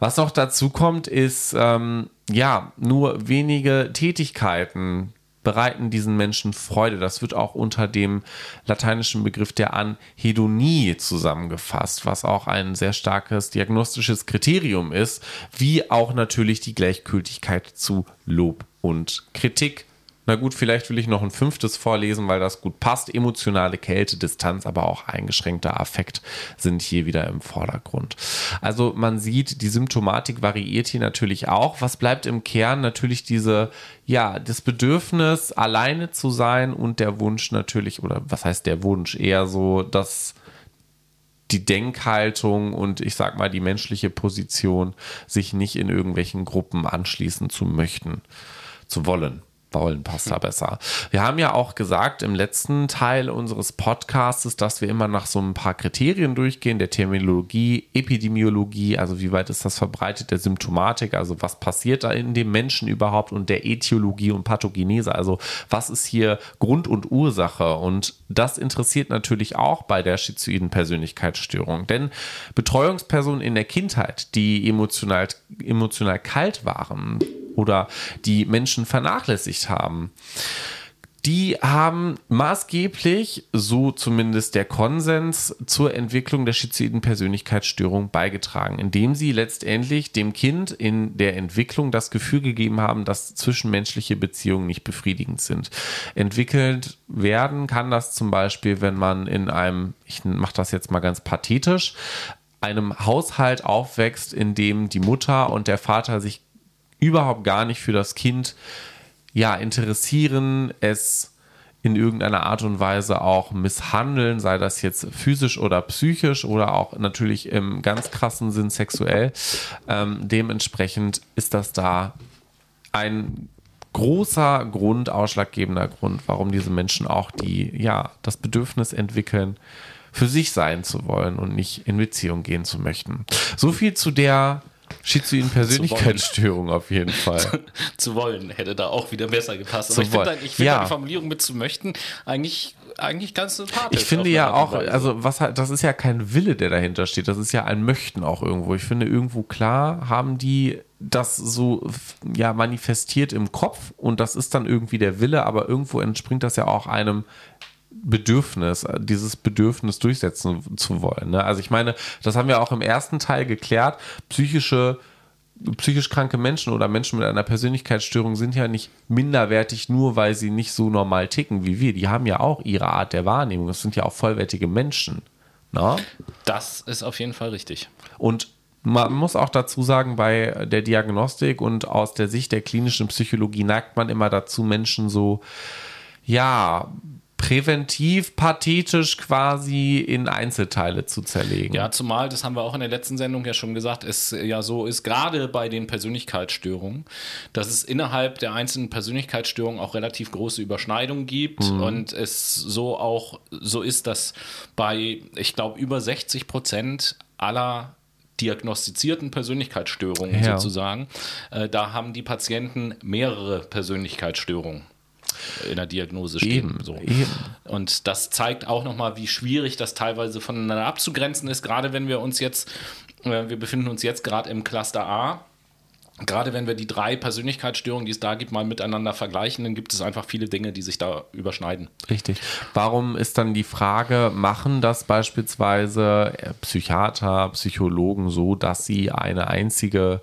Was noch dazu kommt, ist ähm, ja nur wenige Tätigkeiten bereiten diesen Menschen Freude. Das wird auch unter dem lateinischen Begriff der Anhedonie zusammengefasst, was auch ein sehr starkes diagnostisches Kriterium ist, wie auch natürlich die Gleichgültigkeit zu Lob und Kritik. Na gut, vielleicht will ich noch ein fünftes vorlesen, weil das gut passt. Emotionale Kälte, Distanz, aber auch eingeschränkter Affekt sind hier wieder im Vordergrund. Also man sieht, die Symptomatik variiert hier natürlich auch. Was bleibt im Kern? Natürlich diese, ja, das Bedürfnis, alleine zu sein und der Wunsch natürlich, oder was heißt der Wunsch? Eher so, dass die Denkhaltung und ich sag mal die menschliche Position, sich nicht in irgendwelchen Gruppen anschließen zu möchten, zu wollen. Wollen passt da besser. Wir haben ja auch gesagt im letzten Teil unseres Podcasts, dass wir immer nach so ein paar Kriterien durchgehen, der Terminologie, Epidemiologie, also wie weit ist das verbreitet, der Symptomatik, also was passiert da in dem Menschen überhaupt und der Äthiologie und Pathogenese, also was ist hier Grund und Ursache? Und das interessiert natürlich auch bei der schizoiden Persönlichkeitsstörung, denn Betreuungspersonen in der Kindheit, die emotional, emotional kalt waren, oder die Menschen vernachlässigt haben. Die haben maßgeblich, so zumindest der Konsens, zur Entwicklung der schizoiden Persönlichkeitsstörung beigetragen, indem sie letztendlich dem Kind in der Entwicklung das Gefühl gegeben haben, dass zwischenmenschliche Beziehungen nicht befriedigend sind. Entwickelt werden kann das zum Beispiel, wenn man in einem, ich mache das jetzt mal ganz pathetisch, einem Haushalt aufwächst, in dem die Mutter und der Vater sich überhaupt gar nicht für das Kind ja interessieren, es in irgendeiner Art und Weise auch misshandeln, sei das jetzt physisch oder psychisch oder auch natürlich im ganz krassen Sinn sexuell. Ähm, dementsprechend ist das da ein großer Grund, ausschlaggebender Grund, warum diese Menschen auch die, ja, das Bedürfnis entwickeln, für sich sein zu wollen und nicht in Beziehung gehen zu möchten. So viel zu der Schizoiden Persönlichkeitsstörung auf jeden Fall. zu wollen hätte da auch wieder besser gepasst. Aber ich finde find ja. die Formulierung mit zu möchten eigentlich eigentlich ganz sympathisch. Ich finde ja auch, also was halt, das ist ja kein Wille, der dahinter steht. Das ist ja ein Möchten auch irgendwo. Ich finde irgendwo klar haben die das so ja manifestiert im Kopf und das ist dann irgendwie der Wille, aber irgendwo entspringt das ja auch einem Bedürfnis, dieses Bedürfnis durchsetzen zu wollen. Ne? Also ich meine, das haben wir auch im ersten Teil geklärt. Psychische psychisch kranke Menschen oder Menschen mit einer Persönlichkeitsstörung sind ja nicht minderwertig, nur weil sie nicht so normal ticken wie wir. Die haben ja auch ihre Art der Wahrnehmung. Das sind ja auch vollwertige Menschen. Na? Ne? Das ist auf jeden Fall richtig. Und man muss auch dazu sagen, bei der Diagnostik und aus der Sicht der klinischen Psychologie neigt man immer dazu, Menschen so, ja, präventiv pathetisch quasi in Einzelteile zu zerlegen. Ja, zumal, das haben wir auch in der letzten Sendung ja schon gesagt, es ja so ist, gerade bei den Persönlichkeitsstörungen, dass es innerhalb der einzelnen Persönlichkeitsstörungen auch relativ große Überschneidungen gibt mhm. und es so auch so ist, dass bei, ich glaube, über 60 Prozent aller diagnostizierten Persönlichkeitsstörungen ja. sozusagen, äh, da haben die Patienten mehrere Persönlichkeitsstörungen in der Diagnose stehen. Eben, so. eben. Und das zeigt auch nochmal, wie schwierig das teilweise voneinander abzugrenzen ist, gerade wenn wir uns jetzt, äh, wir befinden uns jetzt gerade im Cluster A. Gerade wenn wir die drei Persönlichkeitsstörungen, die es da gibt, mal miteinander vergleichen, dann gibt es einfach viele Dinge, die sich da überschneiden. Richtig. Warum ist dann die Frage, machen das beispielsweise Psychiater, Psychologen so, dass sie eine einzige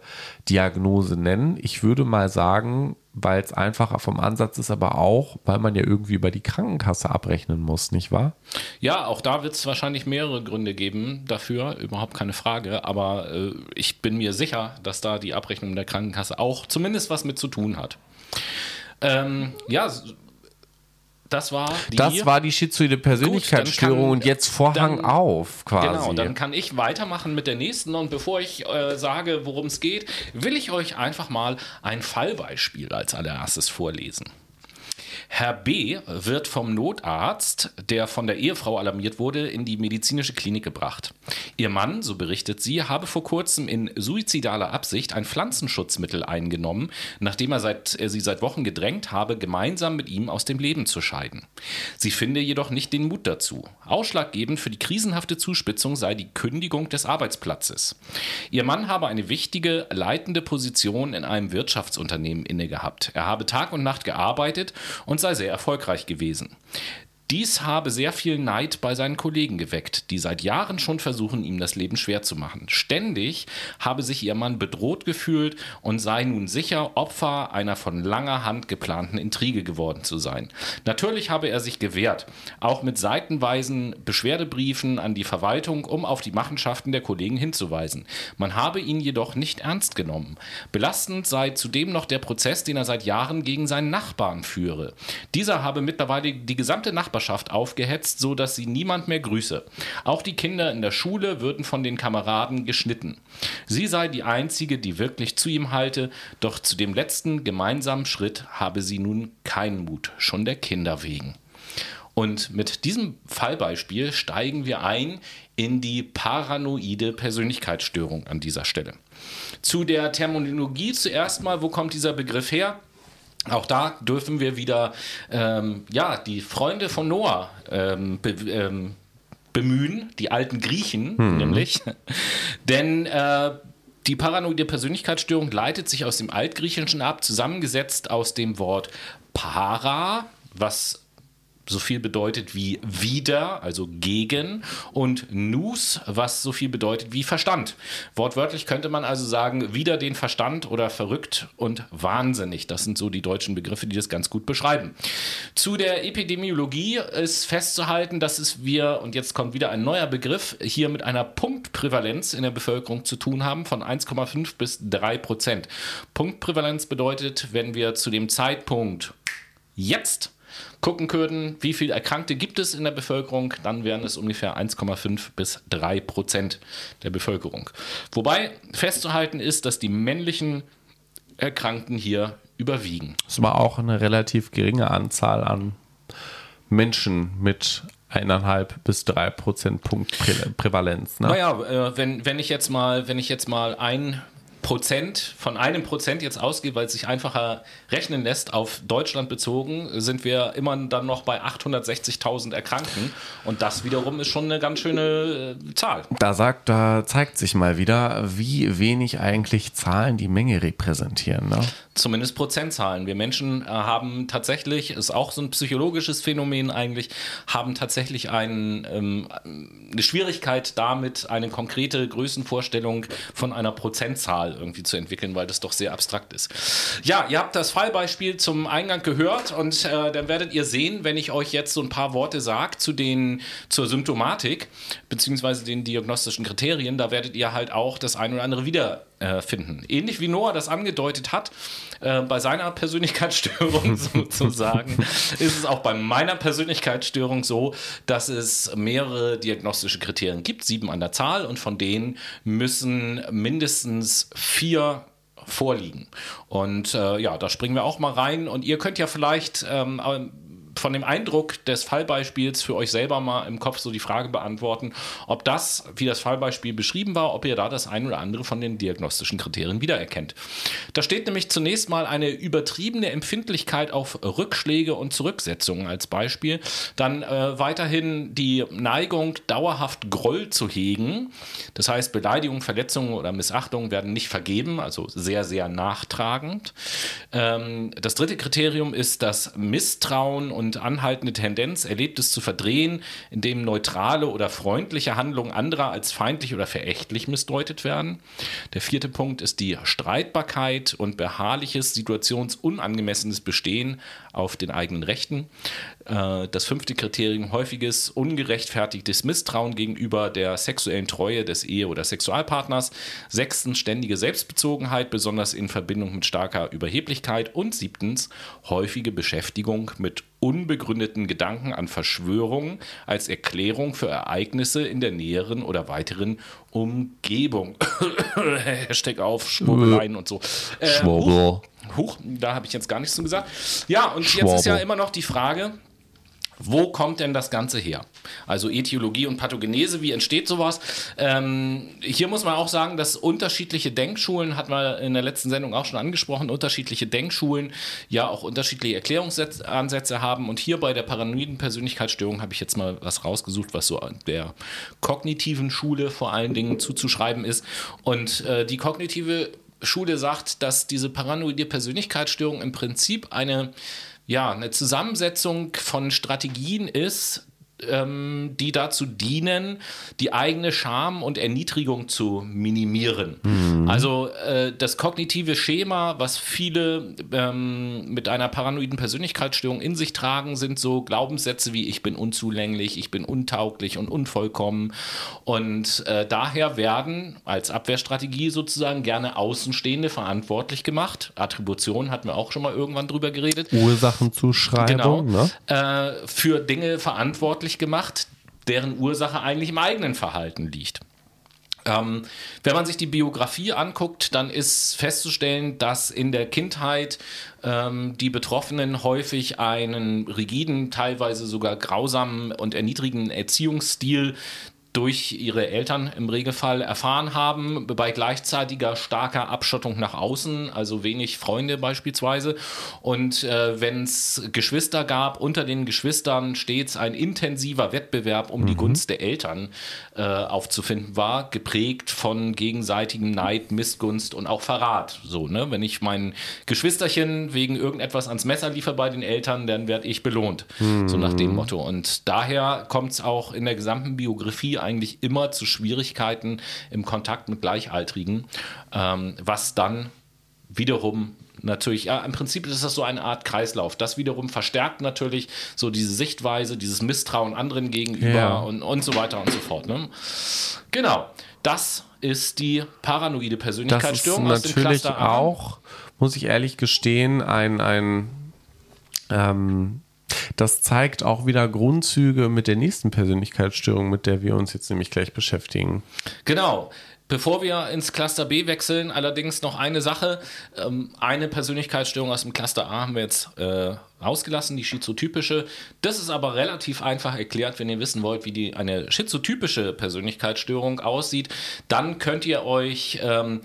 Diagnose nennen? Ich würde mal sagen, weil es einfacher vom Ansatz ist, aber auch, weil man ja irgendwie über die Krankenkasse abrechnen muss, nicht wahr? Ja, auch da wird es wahrscheinlich mehrere Gründe geben dafür, überhaupt keine Frage. Aber äh, ich bin mir sicher, dass da die Abrechnung der Krankenkasse auch zumindest was mit zu tun hat. Ähm, ja, das war die. Das war die schizoide Persönlichkeitsstörung Gut, und jetzt Vorhang dann, auf, quasi. Genau, dann kann ich weitermachen mit der nächsten. Und bevor ich äh, sage, worum es geht, will ich euch einfach mal ein Fallbeispiel als allererstes vorlesen. Herr B. wird vom Notarzt, der von der Ehefrau alarmiert wurde, in die medizinische Klinik gebracht. Ihr Mann, so berichtet sie, habe vor kurzem in suizidaler Absicht ein Pflanzenschutzmittel eingenommen, nachdem er, seit, er sie seit Wochen gedrängt habe, gemeinsam mit ihm aus dem Leben zu scheiden. Sie finde jedoch nicht den Mut dazu. Ausschlaggebend für die krisenhafte Zuspitzung sei die Kündigung des Arbeitsplatzes. Ihr Mann habe eine wichtige leitende Position in einem Wirtschaftsunternehmen inne gehabt. Er habe Tag und Nacht gearbeitet und sei sehr erfolgreich gewesen. Dies habe sehr viel Neid bei seinen Kollegen geweckt, die seit Jahren schon versuchen, ihm das Leben schwer zu machen. Ständig habe sich ihr Mann bedroht gefühlt und sei nun sicher, Opfer einer von langer Hand geplanten Intrige geworden zu sein. Natürlich habe er sich gewehrt, auch mit seitenweisen Beschwerdebriefen an die Verwaltung, um auf die Machenschaften der Kollegen hinzuweisen. Man habe ihn jedoch nicht ernst genommen. Belastend sei zudem noch der Prozess, den er seit Jahren gegen seinen Nachbarn führe. Dieser habe mittlerweile die gesamte Nachbarschaft Nachbarschaft aufgehetzt, so dass sie niemand mehr grüße. Auch die Kinder in der Schule würden von den Kameraden geschnitten. Sie sei die einzige, die wirklich zu ihm halte, doch zu dem letzten gemeinsamen Schritt habe sie nun keinen Mut, schon der Kinder wegen. Und mit diesem Fallbeispiel steigen wir ein in die paranoide Persönlichkeitsstörung an dieser Stelle. Zu der Terminologie zuerst mal, wo kommt dieser Begriff her? Auch da dürfen wir wieder ähm, ja, die Freunde von Noah ähm, be ähm, bemühen, die alten Griechen hm. nämlich. Denn äh, die paranoide Persönlichkeitsstörung leitet sich aus dem Altgriechischen ab, zusammengesetzt aus dem Wort para, was so viel bedeutet wie wieder, also gegen, und nous, was so viel bedeutet wie Verstand. Wortwörtlich könnte man also sagen, wieder den Verstand oder verrückt und wahnsinnig. Das sind so die deutschen Begriffe, die das ganz gut beschreiben. Zu der Epidemiologie ist festzuhalten, dass es wir, und jetzt kommt wieder ein neuer Begriff, hier mit einer Punktprävalenz in der Bevölkerung zu tun haben von 1,5 bis 3 Prozent. Punktprävalenz bedeutet, wenn wir zu dem Zeitpunkt jetzt gucken würden, wie viele Erkrankte gibt es in der Bevölkerung, dann wären es ungefähr 1,5 bis 3 Prozent der Bevölkerung. Wobei festzuhalten ist, dass die männlichen Erkrankten hier überwiegen. Es war auch eine relativ geringe Anzahl an Menschen mit eineinhalb bis drei Prozent Punkt Prävalenz. Ne? Naja, äh, wenn, wenn ich jetzt mal, wenn ich jetzt mal ein Prozent von einem Prozent jetzt ausgeht, weil es sich einfacher rechnen lässt, auf Deutschland bezogen, sind wir immer dann noch bei 860.000 Erkrankten. Und das wiederum ist schon eine ganz schöne äh, Zahl. Da sagt, da zeigt sich mal wieder, wie wenig eigentlich Zahlen die Menge repräsentieren. Ne? Zumindest Prozentzahlen. Wir Menschen äh, haben tatsächlich, ist auch so ein psychologisches Phänomen eigentlich, haben tatsächlich ein, ähm, eine Schwierigkeit damit, eine konkrete Größenvorstellung von einer Prozentzahl irgendwie zu entwickeln, weil das doch sehr abstrakt ist. Ja, ihr habt das Fallbeispiel zum Eingang gehört und äh, dann werdet ihr sehen, wenn ich euch jetzt so ein paar Worte sage zu den, zur Symptomatik beziehungsweise den diagnostischen Kriterien, da werdet ihr halt auch das ein oder andere wiederfinden. Äh, Ähnlich wie Noah das angedeutet hat, äh, bei seiner Persönlichkeitsstörung sozusagen, ist es auch bei meiner Persönlichkeitsstörung so, dass es mehrere diagnostische Kriterien gibt, sieben an der Zahl, und von denen müssen mindestens vier vorliegen. Und äh, ja, da springen wir auch mal rein. Und ihr könnt ja vielleicht ähm, von dem Eindruck des Fallbeispiels für euch selber mal im Kopf so die Frage beantworten, ob das, wie das Fallbeispiel beschrieben war, ob ihr da das ein oder andere von den diagnostischen Kriterien wiedererkennt. Da steht nämlich zunächst mal eine übertriebene Empfindlichkeit auf Rückschläge und Zurücksetzungen als Beispiel. Dann äh, weiterhin die Neigung, dauerhaft Groll zu hegen. Das heißt, Beleidigungen, Verletzungen oder Missachtungen werden nicht vergeben, also sehr, sehr nachtragend. Ähm, das dritte Kriterium ist das Misstrauen und und anhaltende Tendenz, Erlebtes zu verdrehen, indem neutrale oder freundliche Handlungen anderer als feindlich oder verächtlich missdeutet werden. Der vierte Punkt ist die Streitbarkeit und beharrliches, situationsunangemessenes Bestehen auf den eigenen Rechten. Äh, das fünfte Kriterium, häufiges, ungerechtfertigtes Misstrauen gegenüber der sexuellen Treue des Ehe- oder Sexualpartners. Sechstens, ständige Selbstbezogenheit, besonders in Verbindung mit starker Überheblichkeit. Und siebtens, häufige Beschäftigung mit unbegründeten Gedanken an Verschwörungen als Erklärung für Ereignisse in der näheren oder weiteren Umgebung. Hashtag auf, Schwurbeleien und so. Äh, Schwurbel. Huch, da habe ich jetzt gar nichts zu gesagt. Ja, und jetzt ist ja immer noch die Frage, wo kommt denn das Ganze her? Also Etiologie und Pathogenese, wie entsteht sowas? Ähm, hier muss man auch sagen, dass unterschiedliche Denkschulen, hat man in der letzten Sendung auch schon angesprochen, unterschiedliche Denkschulen ja auch unterschiedliche Erklärungsansätze haben. Und hier bei der paranoiden Persönlichkeitsstörung habe ich jetzt mal was rausgesucht, was so der kognitiven Schule vor allen Dingen zuzuschreiben ist. Und äh, die kognitive Schule sagt, dass diese paranoide Persönlichkeitsstörung im Prinzip eine ja, eine Zusammensetzung von Strategien ist, ähm, die dazu dienen, die eigene Scham und Erniedrigung zu minimieren. Mhm. Also äh, das kognitive Schema, was viele ähm, mit einer paranoiden Persönlichkeitsstörung in sich tragen, sind so Glaubenssätze wie ich bin unzulänglich, ich bin untauglich und unvollkommen. Und äh, daher werden als Abwehrstrategie sozusagen gerne Außenstehende verantwortlich gemacht. Attribution hatten wir auch schon mal irgendwann drüber geredet. Ursachenzuschreibung. Genau. Ne? Äh, für Dinge verantwortlich verantwortlich gemacht, deren Ursache eigentlich im eigenen Verhalten liegt. Ähm, wenn man sich die Biografie anguckt, dann ist festzustellen, dass in der Kindheit ähm, die Betroffenen häufig einen rigiden, teilweise sogar grausamen und erniedrigenden Erziehungsstil durch ihre Eltern im Regelfall erfahren haben, bei gleichzeitiger starker Abschottung nach außen, also wenig Freunde beispielsweise. Und äh, wenn es Geschwister gab, unter den Geschwistern stets ein intensiver Wettbewerb um mhm. die Gunst der Eltern äh, aufzufinden war, geprägt von gegenseitigem Neid, Missgunst und auch Verrat. So, ne? Wenn ich mein Geschwisterchen wegen irgendetwas ans Messer liefere bei den Eltern, dann werde ich belohnt. Mhm. So nach dem Motto. Und daher kommt es auch in der gesamten Biografie eigentlich immer zu Schwierigkeiten im Kontakt mit Gleichaltrigen, ähm, was dann wiederum natürlich, ja, im Prinzip ist das so eine Art Kreislauf. Das wiederum verstärkt natürlich so diese Sichtweise, dieses Misstrauen anderen gegenüber ja. und, und so weiter und so fort. Ne? Genau, das ist die paranoide Persönlichkeitsstörung das ist natürlich auch, muss ich ehrlich gestehen, ein, ein ähm, das zeigt auch wieder Grundzüge mit der nächsten Persönlichkeitsstörung, mit der wir uns jetzt nämlich gleich beschäftigen. Genau. Bevor wir ins Cluster B wechseln, allerdings noch eine Sache. Ähm, eine Persönlichkeitsstörung aus dem Cluster A haben wir jetzt äh, ausgelassen, die schizotypische. Das ist aber relativ einfach erklärt, wenn ihr wissen wollt, wie die, eine schizotypische Persönlichkeitsstörung aussieht. Dann könnt ihr euch ähm,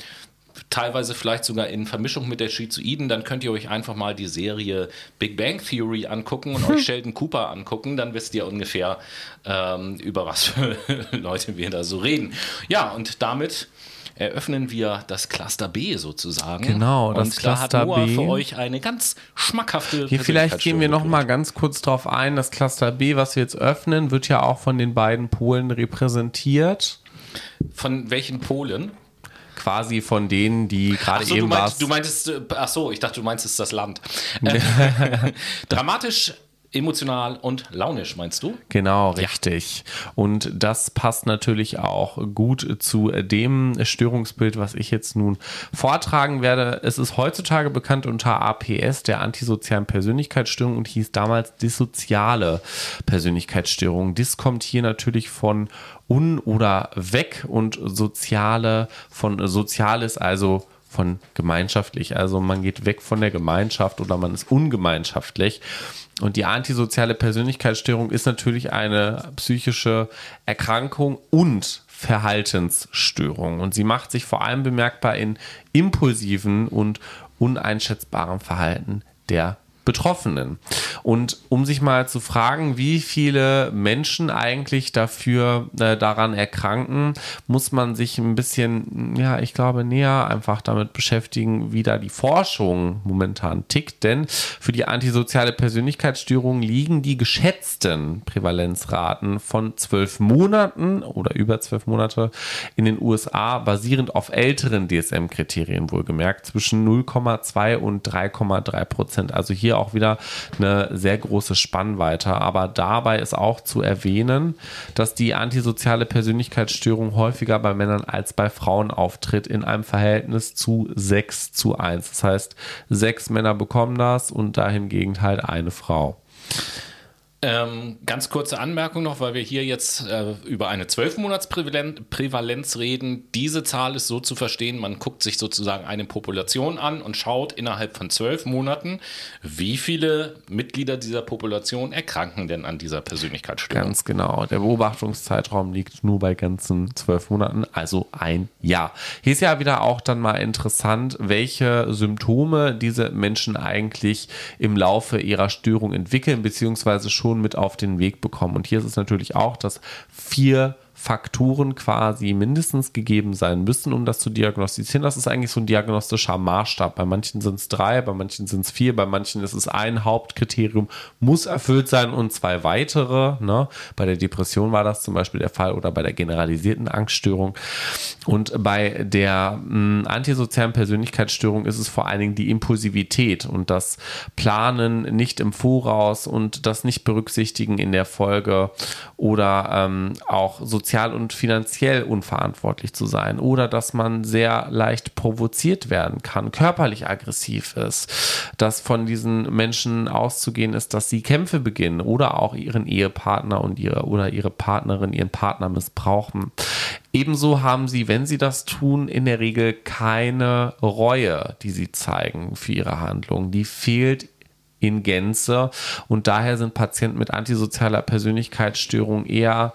teilweise vielleicht sogar in Vermischung mit der Schizoiden, dann könnt ihr euch einfach mal die Serie Big Bang Theory angucken und euch Sheldon Cooper angucken, dann wisst ihr ungefähr, ähm, über was für Leute wir da so reden. Ja, und damit eröffnen wir das Cluster B sozusagen. Genau, das und Cluster da hat Noah B. für euch eine ganz schmackhafte. Hier vielleicht gehen wir noch mal ganz kurz drauf ein. Das Cluster B, was wir jetzt öffnen, wird ja auch von den beiden Polen repräsentiert. Von welchen Polen? Quasi von denen, die gerade so, eben du, meint, du meintest, äh, ach so, ich dachte, du meinst, es ist das Land. Äh, dramatisch emotional und launisch, meinst du? Genau, richtig. Ja. Und das passt natürlich auch gut zu dem Störungsbild, was ich jetzt nun vortragen werde. Es ist heutzutage bekannt unter APS, der antisozialen Persönlichkeitsstörung und hieß damals dissoziale Persönlichkeitsstörung. Dis kommt hier natürlich von un oder weg und soziale von soziales, also von gemeinschaftlich. Also man geht weg von der Gemeinschaft oder man ist ungemeinschaftlich. Und die antisoziale Persönlichkeitsstörung ist natürlich eine psychische Erkrankung und Verhaltensstörung. Und sie macht sich vor allem bemerkbar in impulsiven und uneinschätzbarem Verhalten der Betroffenen. Und um sich mal zu fragen, wie viele Menschen eigentlich dafür äh, daran erkranken, muss man sich ein bisschen, ja, ich glaube, näher einfach damit beschäftigen, wie da die Forschung momentan tickt. Denn für die antisoziale Persönlichkeitsstörung liegen die geschätzten Prävalenzraten von zwölf Monaten oder über zwölf Monate in den USA, basierend auf älteren DSM-Kriterien wohlgemerkt, zwischen 0,2 und 3,3 Prozent. Also hier hier auch wieder eine sehr große Spannweite. Aber dabei ist auch zu erwähnen, dass die antisoziale Persönlichkeitsstörung häufiger bei Männern als bei Frauen auftritt in einem Verhältnis zu 6 zu 1. Das heißt, sechs Männer bekommen das und dahingegen halt eine Frau. Ähm, ganz kurze Anmerkung noch, weil wir hier jetzt äh, über eine 12-Monats-Prävalenz reden. Diese Zahl ist so zu verstehen, man guckt sich sozusagen eine Population an und schaut innerhalb von zwölf Monaten, wie viele Mitglieder dieser Population erkranken denn an dieser Persönlichkeitsstörung. Ganz genau. Der Beobachtungszeitraum liegt nur bei ganzen zwölf Monaten, also ein Jahr. Hier ist ja wieder auch dann mal interessant, welche Symptome diese Menschen eigentlich im Laufe ihrer Störung entwickeln, beziehungsweise schon Informationen mit auf den Weg bekommen. Und hier ist es natürlich auch, dass vier Faktoren quasi mindestens gegeben sein müssen, um das zu diagnostizieren. Das ist eigentlich so ein diagnostischer Maßstab. Bei manchen sind es drei, bei manchen sind es vier, bei manchen ist es ein Hauptkriterium, muss erfüllt sein und zwei weitere. Ne? Bei der Depression war das zum Beispiel der Fall oder bei der generalisierten Angststörung. Und bei der mh, hm, antisozialen Persönlichkeitsstörung ist es vor allen Dingen die Impulsivität und das Planen nicht im Voraus und das nicht berücksichtigen in der Folge oder ähm, auch so sozial und finanziell unverantwortlich zu sein oder dass man sehr leicht provoziert werden kann, körperlich aggressiv ist, dass von diesen Menschen auszugehen ist, dass sie Kämpfe beginnen oder auch ihren Ehepartner und ihre oder ihre Partnerin, ihren Partner missbrauchen. Ebenso haben sie, wenn sie das tun, in der Regel keine Reue, die sie zeigen für ihre Handlungen. Die fehlt in Gänze und daher sind Patienten mit antisozialer Persönlichkeitsstörung eher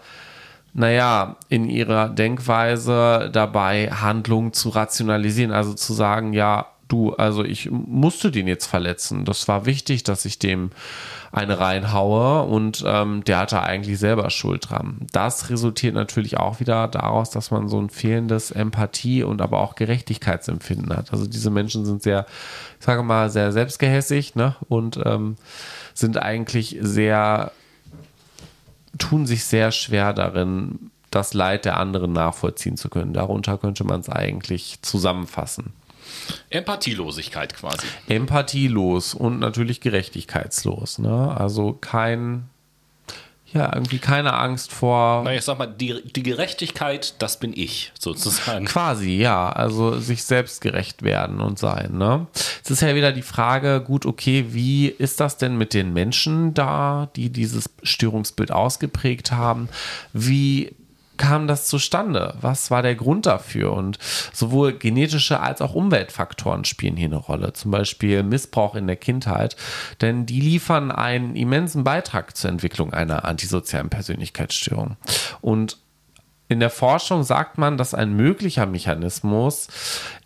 naja, in ihrer Denkweise dabei, Handlungen zu rationalisieren, also zu sagen, ja, du, also ich musste den jetzt verletzen. Das war wichtig, dass ich dem eine reinhaue und ähm, der hatte eigentlich selber Schuld dran. Das resultiert natürlich auch wieder daraus, dass man so ein fehlendes Empathie und aber auch Gerechtigkeitsempfinden hat. Also diese Menschen sind sehr, ich sage mal, sehr selbstgehässig ne? und ähm, sind eigentlich sehr tun sich sehr schwer darin, das Leid der anderen nachvollziehen zu können. Darunter könnte man es eigentlich zusammenfassen. Empathielosigkeit quasi. Empathielos und natürlich gerechtigkeitslos. Ne? Also kein ja, irgendwie keine Angst vor. Na, ich sag mal, die, die Gerechtigkeit, das bin ich, sozusagen. Quasi, ja. Also sich selbst gerecht werden und sein, ne? Es ist ja wieder die Frage, gut, okay, wie ist das denn mit den Menschen da, die dieses Störungsbild ausgeprägt haben? Wie kam das zustande? Was war der Grund dafür? Und sowohl genetische als auch Umweltfaktoren spielen hier eine Rolle. Zum Beispiel Missbrauch in der Kindheit, denn die liefern einen immensen Beitrag zur Entwicklung einer antisozialen Persönlichkeitsstörung. Und in der Forschung sagt man, dass ein möglicher Mechanismus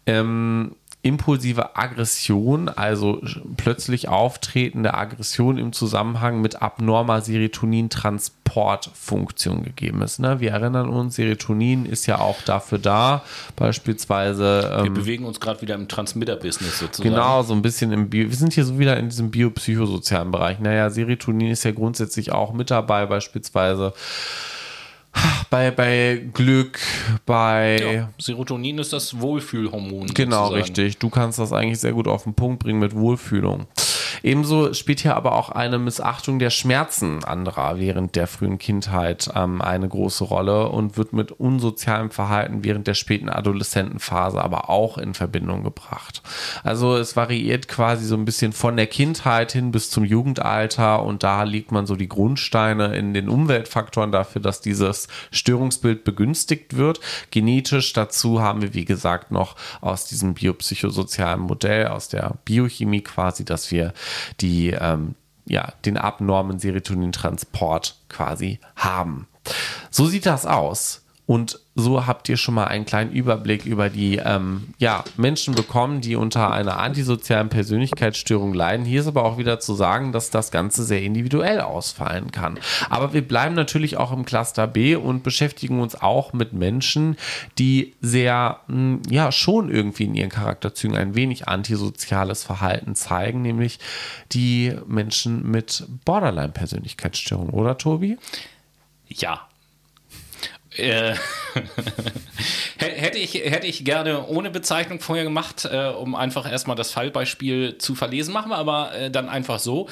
ähm, impulsive Aggression, also plötzlich auftretende Aggression im Zusammenhang mit abnormer Serotonintransportfunktion gegeben ist. Ne? Wir erinnern uns, Serotonin ist ja auch dafür da, beispielsweise. Ähm, wir bewegen uns gerade wieder im Transmitter-Business sozusagen. Genau, so ein bisschen im Bio. Wir sind hier so wieder in diesem biopsychosozialen Bereich. Naja, Serotonin ist ja grundsätzlich auch mit dabei, beispielsweise bei, bei Glück, bei. Ja, Serotonin ist das Wohlfühlhormon. Genau, sozusagen. richtig. Du kannst das eigentlich sehr gut auf den Punkt bringen mit Wohlfühlung. Ebenso spielt hier aber auch eine Missachtung der Schmerzen anderer während der frühen Kindheit ähm, eine große Rolle und wird mit unsozialem Verhalten während der späten Adoleszentenphase aber auch in Verbindung gebracht. Also es variiert quasi so ein bisschen von der Kindheit hin bis zum Jugendalter und da liegt man so die Grundsteine in den Umweltfaktoren dafür, dass dieses Störungsbild begünstigt wird. Genetisch dazu haben wir, wie gesagt, noch aus diesem biopsychosozialen Modell, aus der Biochemie quasi, dass wir die ähm, ja, den abnormen Serotonintransport quasi haben. So sieht das aus. Und so habt ihr schon mal einen kleinen Überblick über die ähm, ja, Menschen bekommen, die unter einer antisozialen Persönlichkeitsstörung leiden. Hier ist aber auch wieder zu sagen, dass das Ganze sehr individuell ausfallen kann. Aber wir bleiben natürlich auch im Cluster B und beschäftigen uns auch mit Menschen, die sehr, mh, hm, ja, schon irgendwie in ihren Charakterzügen ein wenig antisoziales Verhalten zeigen, nämlich die Menschen mit Borderline-Persönlichkeitsstörung, oder Tobi? Ja, äh, hätte, ich, hätte ich gerne ohne Bezeichnung vorher gemacht, äh, um einfach erstmal das Fallbeispiel zu verlesen. Machen wir aber äh, dann einfach so.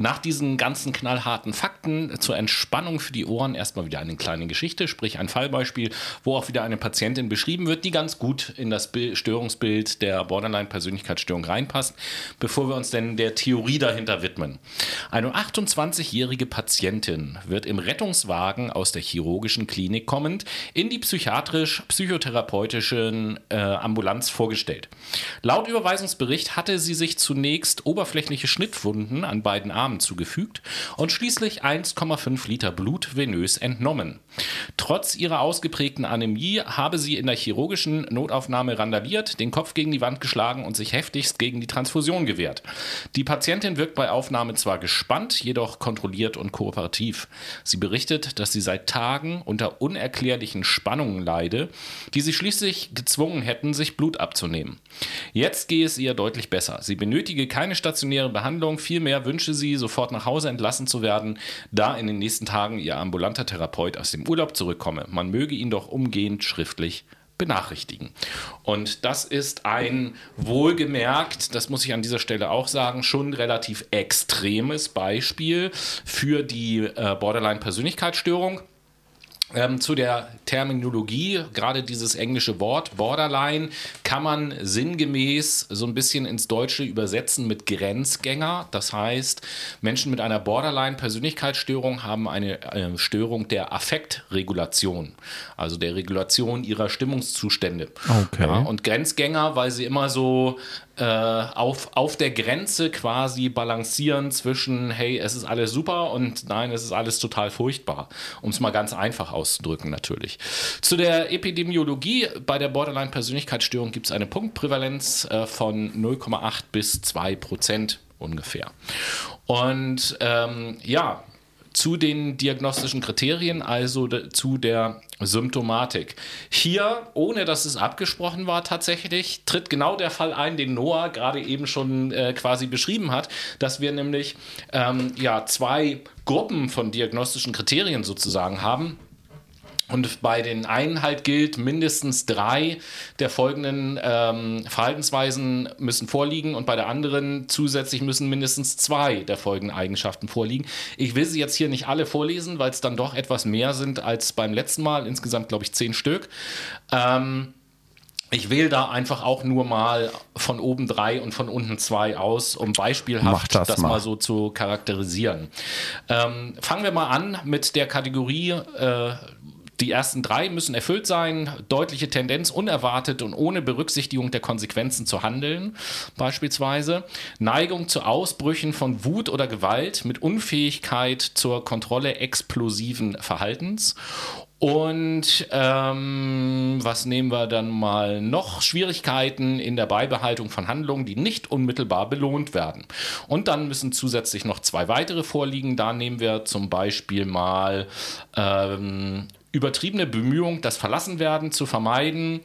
Nach diesen ganzen knallharten Fakten zur Entspannung für die Ohren erstmal wieder eine kleine Geschichte, sprich ein Fallbeispiel, wo auch wieder eine Patientin beschrieben wird, die ganz gut in das Störungsbild der Borderline-Persönlichkeitsstörung reinpasst, bevor wir uns denn der Theorie dahinter widmen. Eine 28-jährige Patientin wird im Rettungswagen aus der chirurgischen Klinik kommend in die psychiatrisch-psychotherapeutischen äh, Ambulanz vorgestellt. Laut Überweisungsbericht hatte sie sich zunächst oberflächliche Schnittwunden an beiden Armen Armen zugefügt und schließlich 1,5 Liter Blut venös entnommen. Trotz ihrer ausgeprägten Anämie habe sie in der chirurgischen Notaufnahme randaliert, den Kopf gegen die Wand geschlagen und sich heftigst gegen die Transfusion gewehrt. Die Patientin wirkt bei Aufnahme zwar gespannt, jedoch kontrolliert und kooperativ. Sie berichtet, dass sie seit Tagen unter unerklärlichen Spannungen leide, die sie schließlich gezwungen hätten, sich Blut abzunehmen. Jetzt gehe es ihr deutlich besser. Sie benötige keine stationäre Behandlung, vielmehr wünsche sie, sofort nach Hause entlassen zu werden, da in den nächsten Tagen ihr ambulanter Therapeut aus dem Urlaub zurückkomme. Man möge ihn doch umgehend schriftlich benachrichtigen. Und das ist ein wohlgemerkt, das muss ich an dieser Stelle auch sagen, schon relativ extremes Beispiel für die äh, Borderline-Persönlichkeitsstörung. Ähm, zu der Terminologie, gerade dieses englische Wort Borderline, kann man sinngemäß so ein bisschen ins Deutsche übersetzen mit Grenzgänger. Das heißt, Menschen mit einer Borderline-Persönlichkeitsstörung haben eine äh, Störung der Affektregulation, also der Regulation ihrer Stimmungszustände. Okay. Ja, und Grenzgänger, weil sie immer so äh, auf, auf der Grenze quasi balancieren zwischen, hey, es ist alles super und nein, es ist alles total furchtbar. Um es mal ganz einfach auszudrücken, natürlich. Zu der Epidemiologie bei der Borderline-Persönlichkeitsstörung gibt es eine Punktprävalenz äh, von 0,8 bis 2 Prozent ungefähr. Und ähm, ja, zu den diagnostischen Kriterien, also zu der Symptomatik. Hier, ohne dass es abgesprochen war tatsächlich, tritt genau der Fall ein, den Noah gerade eben schon äh, quasi beschrieben hat, dass wir nämlich ähm, ja, zwei Gruppen von diagnostischen Kriterien sozusagen haben und bei den einen halt gilt, mindestens drei der folgenden ähm, Verhaltensweisen müssen vorliegen und bei der anderen zusätzlich müssen mindestens zwei der folgenden Eigenschaften vorliegen. Ich will sie jetzt hier nicht alle vorlesen, weil es dann doch etwas mehr sind als beim letzten Mal. Insgesamt glaube ich zehn Stück. Ähm, ich wähle da einfach auch nur mal von oben drei und von unten zwei aus, um beispielhaft das, das mal. mal. so zu charakterisieren. Ähm, fangen wir mal an mit der Kategorie äh, die ersten drei müssen erfüllt sein, deutliche Tendenz, unerwartet und ohne Berücksichtigung der Konsequenzen zu handeln, beispielsweise. Neigung zu Ausbrüchen von Wut oder Gewalt mit Unfähigkeit zur Kontrolle explosiven Verhaltens und ähm, was nehmen wir dann mal noch? Schwierigkeiten in der Beibehaltung von Handlungen, die nicht unmittelbar belohnt werden. Und dann müssen zusätzlich noch zwei weitere vorliegen. Da nehmen wir zum Beispiel mal ähm, übertriebene Bemühung, das Verlassenwerden zu vermeiden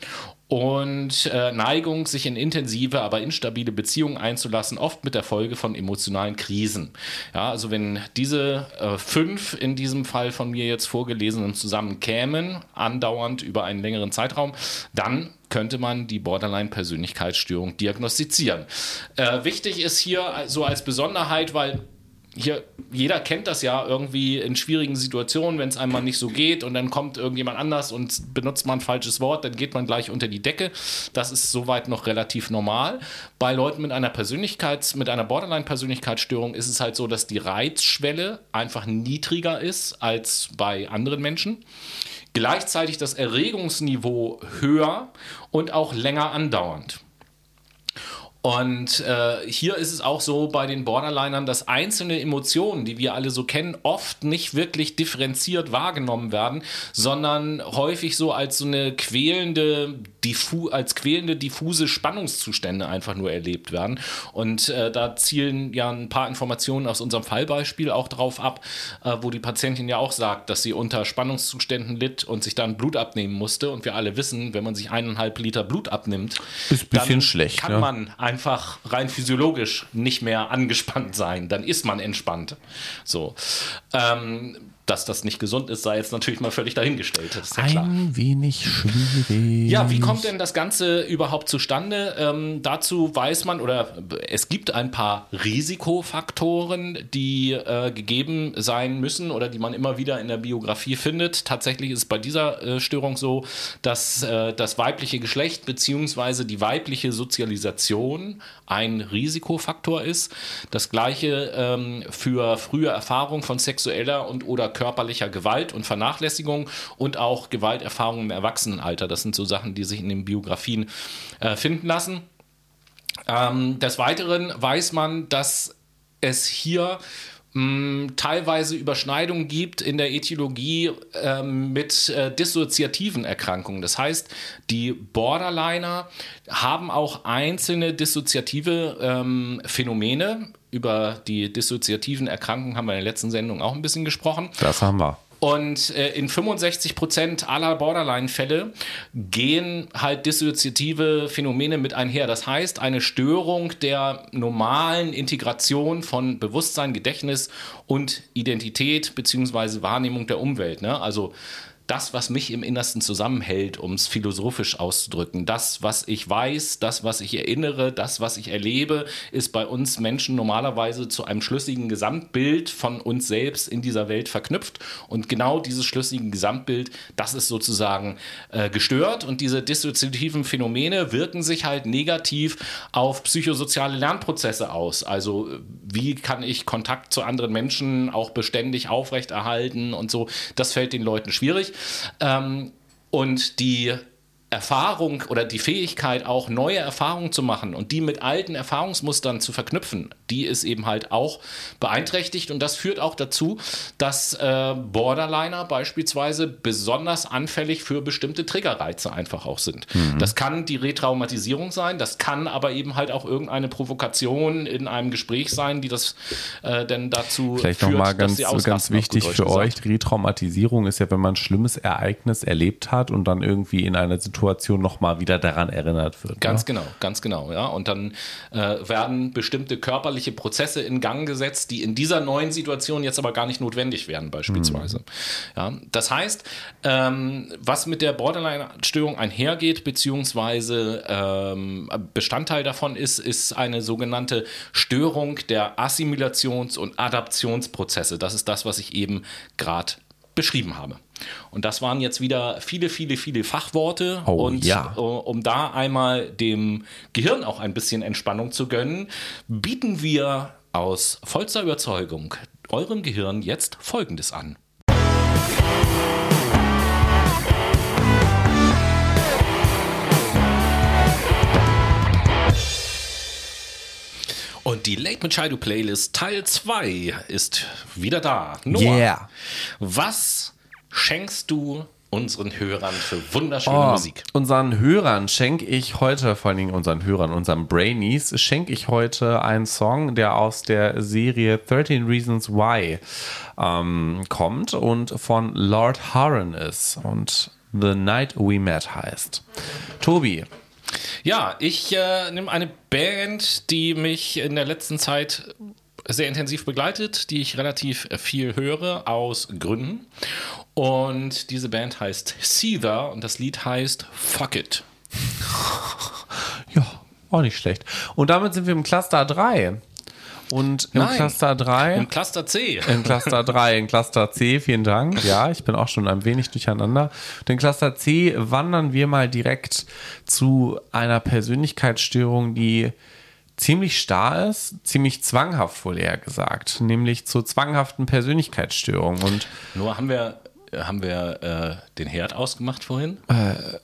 und äh, Neigung, sich in intensive, aber instabile Beziehungen einzulassen, oft mit der Folge von emotionalen Krisen. Ja, also wenn diese äh, fünf in diesem Fall von mir jetzt vorgelesenen zusammenkämen, andauernd über einen längeren Zeitraum, dann könnte man die Borderline-Persönlichkeitsstörung diagnostizieren. Äh, wichtig ist hier so als Besonderheit, weil hier, jeder kennt das ja irgendwie in schwierigen Situationen, wenn es einmal nicht so geht und dann kommt irgendjemand anders und benutzt man ein falsches Wort, dann geht man gleich unter die Decke. Das ist soweit noch relativ normal. Bei Leuten mit einer Persönlichkeits-, mit einer Borderline-Persönlichkeitsstörung ist es halt so, dass die Reizschwelle einfach niedriger ist als bei anderen Menschen. Gleichzeitig das Erregungsniveau höher und auch länger andauernd. Und äh, hier ist es auch so bei den Borderlinern, dass einzelne Emotionen, die wir alle so kennen, oft nicht wirklich differenziert wahrgenommen werden, sondern häufig so als so eine quälende, diffu als quälende, diffuse Spannungszustände einfach nur erlebt werden. Und äh, da zielen ja ein paar Informationen aus unserem Fallbeispiel auch drauf ab, äh, wo die Patientin ja auch sagt, dass sie unter Spannungszuständen litt und sich dann Blut abnehmen musste. Und wir alle wissen, wenn man sich eineinhalb Liter Blut abnimmt, ist ein bisschen schlecht, kann ja. man ein einfach rein physiologisch nicht mehr angespannt sein. Dann ist man entspannt. So. Ähm, dass das nicht gesund ist, sei jetzt natürlich mal völlig dahingestellt. Das ist ja Ein klar. wenig schwierig. Ja, wie kommt denn das Ganze überhaupt zustande? Ähm, dazu weiß man oder es gibt ein paar Risikofaktoren, die äh, gegeben sein müssen oder die man immer wieder in der Biografie findet. Tatsächlich ist es bei dieser äh, Störung so, dass äh, das weibliche Geschlecht bzw. die weibliche Sozialisation ein Risikofaktor ist. Das gleiche ähm, für frühe Erfahrung von sexueller und oder körperlicher Gewalt und Vernachlässigung und auch Gewalterfahrungen im Erwachsenenalter. Das sind so Sachen, die sich in den Biografien äh, finden lassen. Ähm, des Weiteren weiß man, dass es hier mh, teilweise Überschneidungen gibt in der Etiologie ähm, mit äh, dissoziativen Erkrankungen. Das heißt, die Borderliner haben auch einzelne dissoziative ähm, Phänomene. Über die dissoziativen Erkrankungen haben wir in der letzten Sendung auch ein bisschen gesprochen. Das haben wir. Und äh, in 65 Prozent aller Borderline-Fälle gehen halt dissoziative Phänomene mit einher. Das heißt, eine Störung der normalen Integration von Bewusstsein, Gedächtnis und Identität beziehungsweise Wahrnehmung der Umwelt. Ne? Also das, was mich im Innersten zusammenhält, um es philosophisch auszudrücken. Das, was ich weiß, das, was ich erinnere, das, was ich erlebe, ist bei uns Menschen normalerweise zu einem schlüssigen Gesamtbild von uns selbst in dieser Welt verknüpft. Und genau dieses schlüssige Gesamtbild, das ist sozusagen äh, gestört. Und diese dissoziativen Phänomene wirken sich halt negativ auf psychosoziale Lernprozesse aus. Also wie kann ich Kontakt zu anderen Menschen auch beständig aufrechterhalten und so. Das fällt den Leuten schwierig. Ähm, und die Erfahrung oder die Fähigkeit, auch neue Erfahrungen zu machen und die mit alten Erfahrungsmustern zu verknüpfen, die ist eben halt auch beeinträchtigt. Und das führt auch dazu, dass äh, Borderliner beispielsweise besonders anfällig für bestimmte Triggerreize einfach auch sind. Mhm. Das kann die Retraumatisierung sein, das kann aber eben halt auch irgendeine Provokation in einem Gespräch sein, die das äh, denn dazu Vielleicht führt, nochmal ganz, ganz wichtig für euch, Retraumatisierung ist ja, wenn man ein schlimmes Ereignis erlebt hat und dann irgendwie in einer Situation Situation nochmal wieder daran erinnert wird. Ganz ne? genau, ganz genau, ja. Und dann äh, werden bestimmte körperliche Prozesse in Gang gesetzt, die in dieser neuen Situation jetzt aber gar nicht notwendig wären, beispielsweise. Mhm. Ja, das heißt, ähm, was mit der Borderline-Störung einhergeht, beziehungsweise ähm, Bestandteil davon ist, ist eine sogenannte Störung der Assimilations- und Adaptionsprozesse. Das ist das, was ich eben gerade beschrieben habe. Und das waren jetzt wieder viele, viele, viele Fachworte. Oh, und ja. Äh, um da einmal dem Gehirn auch ein bisschen Entspannung zu gönnen, bieten wir aus vollster Überzeugung eurem Gehirn jetzt Folgendes an. Und die Late Machado Playlist Teil 2 ist wieder da. Noah, yeah. was schenkst du unseren Hörern für wunderschöne oh, Musik? Unseren Hörern schenke ich heute, vor allen Dingen unseren Hörern, unseren Brainies, schenke ich heute einen Song, der aus der Serie 13 Reasons Why ähm, kommt und von Lord Harren ist und The Night We Met heißt. Tobi. Ja, ich äh, nehme eine Band, die mich in der letzten Zeit sehr intensiv begleitet, die ich relativ viel höre aus Gründen. Und diese Band heißt Seether und das Lied heißt Fuck It. Ja, auch nicht schlecht. Und damit sind wir im Cluster 3. Und im Nein, Cluster 3. Im Cluster C. Im Cluster 3, in Cluster C, vielen Dank. Ja, ich bin auch schon ein wenig durcheinander. In Cluster C wandern wir mal direkt zu einer Persönlichkeitsstörung, die ziemlich starr ist, ziemlich zwanghaft wohl eher gesagt, nämlich zur zwanghaften Persönlichkeitsstörung. Und Nur haben wir, haben wir äh, den Herd ausgemacht vorhin? Äh,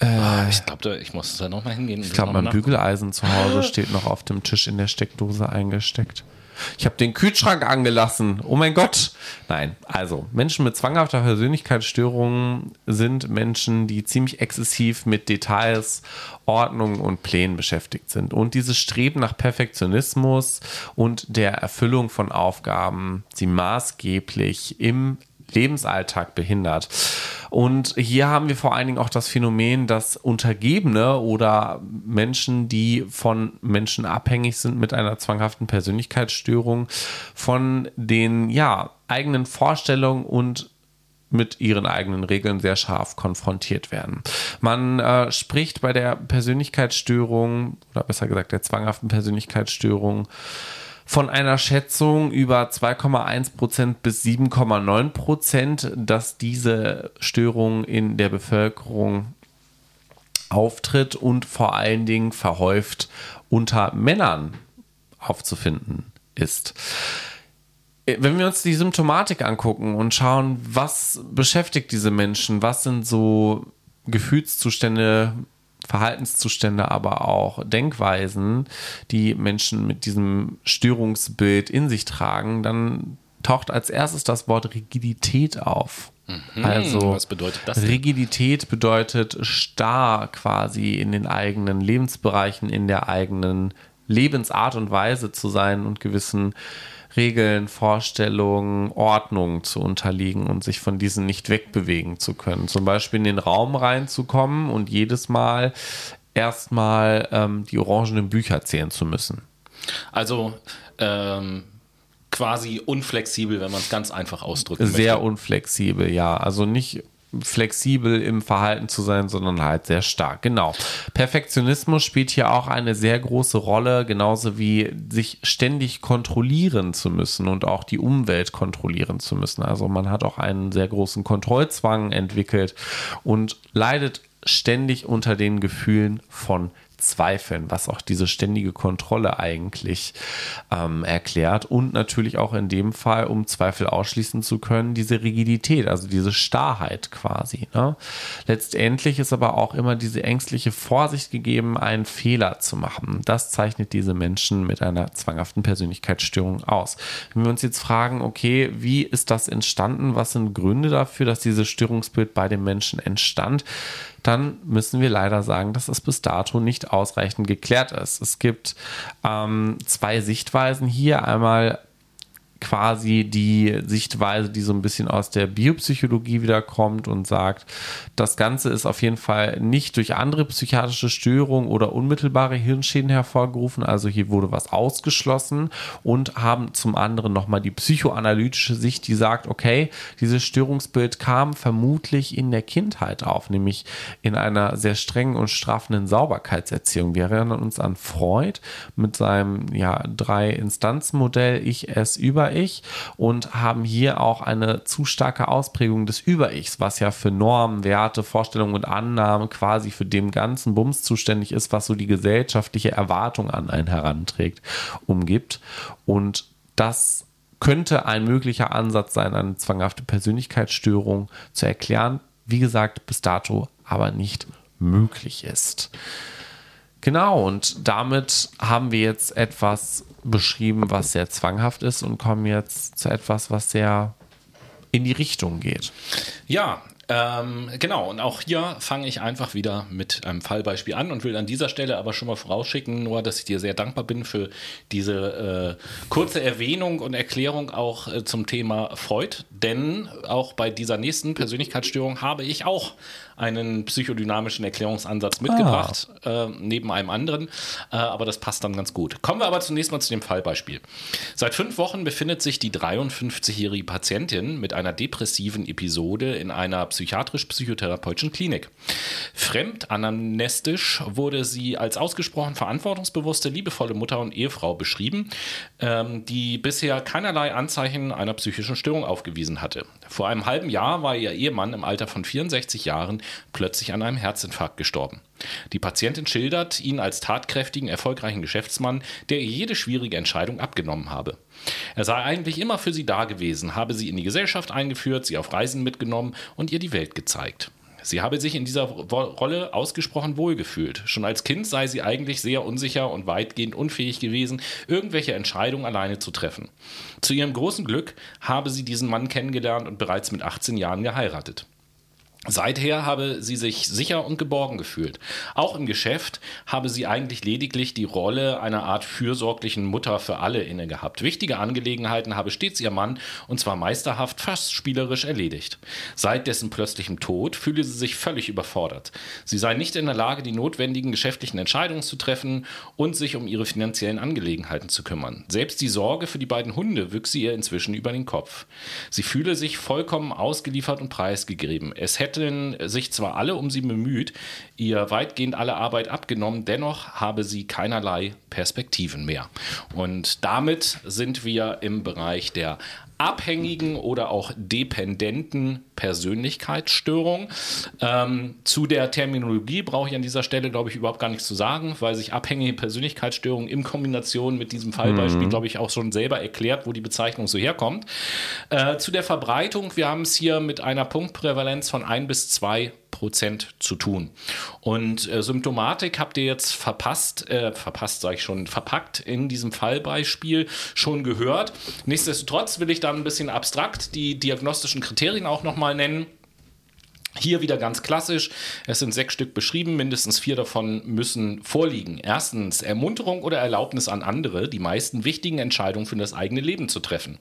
äh, ich glaube, ich muss da nochmal hingehen. Ich glaube, mein Bügeleisen zu Hause steht noch auf dem Tisch in der Steckdose eingesteckt. Ich habe den Kühlschrank angelassen. Oh mein Gott. Nein, also Menschen mit zwanghafter Persönlichkeitsstörung sind Menschen, die ziemlich exzessiv mit Details, Ordnung und Plänen beschäftigt sind. Und dieses Streben nach Perfektionismus und der Erfüllung von Aufgaben sie maßgeblich im Lebensalltag behindert. Und hier haben wir vor allen Dingen auch das Phänomen, dass Untergebene oder Menschen, die von Menschen abhängig sind mit einer zwanghaften Persönlichkeitsstörung, von den, ja, eigenen Vorstellungen und mit ihren eigenen Regeln sehr scharf konfrontiert werden. Man äh, spricht bei der Persönlichkeitsstörung oder besser gesagt der zwanghaften Persönlichkeitsstörung von einer Schätzung über 2,1 Prozent bis 7,9 Prozent, dass diese Störung in der Bevölkerung auftritt und vor allen Dingen verhäuft unter Männern aufzufinden ist. Wenn wir uns die Symptomatik angucken und schauen, was beschäftigt diese Menschen, was sind so Gefühlszustände, Verhaltenszustände, aber auch Denkweisen, die Menschen mit diesem Störungsbild in sich tragen, dann taucht als erstes das Wort Rigidität auf. Mhm, also, was bedeutet das? Denn? Rigidität bedeutet starr quasi in den eigenen Lebensbereichen, in der eigenen Lebensart und Weise zu sein und gewissen Regeln, Vorstellungen, Ordnungen zu unterliegen und sich von diesen nicht wegbewegen zu können. Zum Beispiel in den Raum reinzukommen und jedes Mal erstmal ähm, die orangenen Bücher zählen zu müssen. Also ähm, quasi unflexibel, wenn man es ganz einfach ausdrücken Sehr möchte. unflexibel, ja. Also nicht flexibel im Verhalten zu sein, sondern halt sehr stark. Genau. Perfektionismus spielt hier auch eine sehr große Rolle, genauso wie sich ständig kontrollieren zu müssen und auch die Umwelt kontrollieren zu müssen. Also man hat auch einen sehr großen Kontrollzwang entwickelt und leidet ständig unter den Gefühlen von Zweifeln, was auch diese ständige Kontrolle eigentlich ähm, erklärt. Und natürlich auch in dem Fall, um Zweifel ausschließen zu können, diese Rigidität, also diese Starrheit quasi. Ne? Letztendlich ist aber auch immer diese ängstliche Vorsicht gegeben, einen Fehler zu machen. Das zeichnet diese Menschen mit einer zwanghaften Persönlichkeitsstörung aus. Wenn wir uns jetzt fragen, okay, wie ist das entstanden? Was sind Gründe dafür, dass dieses Störungsbild bei den Menschen entstand? Dann müssen wir leider sagen, dass es bis dato nicht ausreichend geklärt ist. Es gibt ähm, zwei Sichtweisen hier. Einmal quasi die Sichtweise, die so ein bisschen aus der Biopsychologie wiederkommt und sagt, das Ganze ist auf jeden Fall nicht durch andere psychiatrische Störungen oder unmittelbare Hirnschäden hervorgerufen, also hier wurde was ausgeschlossen und haben zum anderen nochmal die psychoanalytische Sicht, die sagt, okay, dieses Störungsbild kam vermutlich in der Kindheit auf, nämlich in einer sehr strengen und straffenden Sauberkeitserziehung. Wir erinnern uns an Freud mit seinem ja, Drei-Instanzen-Modell Ich, Es, Über über-Ich und haben hier auch eine zu starke Ausprägung des Über-Ichs, was ja für Normen, Werte, Vorstellungen und Annahmen quasi für den ganzen Bums zuständig ist, was so die gesellschaftliche Erwartung an einen heranträgt, umgibt. Und das könnte ein möglicher Ansatz sein, eine zwanghafte Persönlichkeitsstörung zu erklären. Wie gesagt, bis dato aber nicht möglich ist. Genau, und damit haben wir jetzt etwas beschrieben, was sehr zwanghaft ist und kommen jetzt zu etwas, was sehr in die Richtung geht. Ja, ähm, genau, und auch hier fange ich einfach wieder mit einem Fallbeispiel an und will an dieser Stelle aber schon mal vorausschicken, nur dass ich dir sehr dankbar bin für diese äh, kurze Erwähnung und Erklärung auch äh, zum Thema Freud, denn auch bei dieser nächsten Persönlichkeitsstörung habe ich auch einen psychodynamischen Erklärungsansatz mitgebracht, ah. äh, neben einem anderen. Äh, aber das passt dann ganz gut. Kommen wir aber zunächst mal zu dem Fallbeispiel. Seit fünf Wochen befindet sich die 53-jährige Patientin mit einer depressiven Episode in einer psychiatrisch-psychotherapeutischen Klinik. Fremd anamnestisch wurde sie als ausgesprochen verantwortungsbewusste, liebevolle Mutter und Ehefrau beschrieben, ähm, die bisher keinerlei Anzeichen einer psychischen Störung aufgewiesen hatte. Vor einem halben Jahr war ihr Ehemann im Alter von 64 Jahren plötzlich an einem Herzinfarkt gestorben. Die Patientin schildert ihn als tatkräftigen, erfolgreichen Geschäftsmann, der ihr jede schwierige Entscheidung abgenommen habe. Er sei eigentlich immer für sie da gewesen, habe sie in die Gesellschaft eingeführt, sie auf Reisen mitgenommen und ihr die Welt gezeigt. Sie habe sich in dieser Rolle ausgesprochen wohlgefühlt. Schon als Kind sei sie eigentlich sehr unsicher und weitgehend unfähig gewesen, irgendwelche Entscheidungen alleine zu treffen. Zu ihrem großen Glück habe sie diesen Mann kennengelernt und bereits mit 18 Jahren geheiratet. Seither habe sie sich sicher und geborgen gefühlt. Auch im Geschäft habe sie eigentlich lediglich die Rolle einer Art fürsorglichen Mutter für alle inne gehabt. Wichtige Angelegenheiten habe stets ihr Mann, und zwar meisterhaft, fast spielerisch erledigt. Seit dessen plötzlichem Tod fühle sie sich völlig überfordert. Sie sei nicht in der Lage, die notwendigen geschäftlichen Entscheidungen zu treffen und sich um ihre finanziellen Angelegenheiten zu kümmern. Selbst die Sorge für die beiden Hunde wüchse ihr inzwischen über den Kopf. Sie fühle sich vollkommen ausgeliefert und preisgegeben. Es hätte hätten sich zwar alle um sie bemüht, ihr weitgehend alle Arbeit abgenommen, dennoch habe sie keinerlei Perspektiven mehr. Und damit sind wir im Bereich der abhängigen oder auch dependenten Persönlichkeitsstörung. Ähm, zu der Terminologie brauche ich an dieser Stelle, glaube ich, überhaupt gar nichts zu sagen, weil sich abhängige Persönlichkeitsstörung in Kombination mit diesem Fallbeispiel, mhm. glaube ich, auch schon selber erklärt, wo die Bezeichnung so herkommt. Äh, zu der Verbreitung, wir haben es hier mit einer Punktprävalenz von ein bis zwei Prozent zu tun. Und äh, Symptomatik habt ihr jetzt verpasst, äh, verpasst sage ich schon, verpackt in diesem Fallbeispiel schon gehört. Nichtsdestotrotz will ich dann ein bisschen abstrakt die diagnostischen Kriterien auch nochmal nennen. Hier wieder ganz klassisch. Es sind sechs Stück beschrieben, mindestens vier davon müssen vorliegen. Erstens Ermunterung oder Erlaubnis an andere, die meisten wichtigen Entscheidungen für das eigene Leben zu treffen.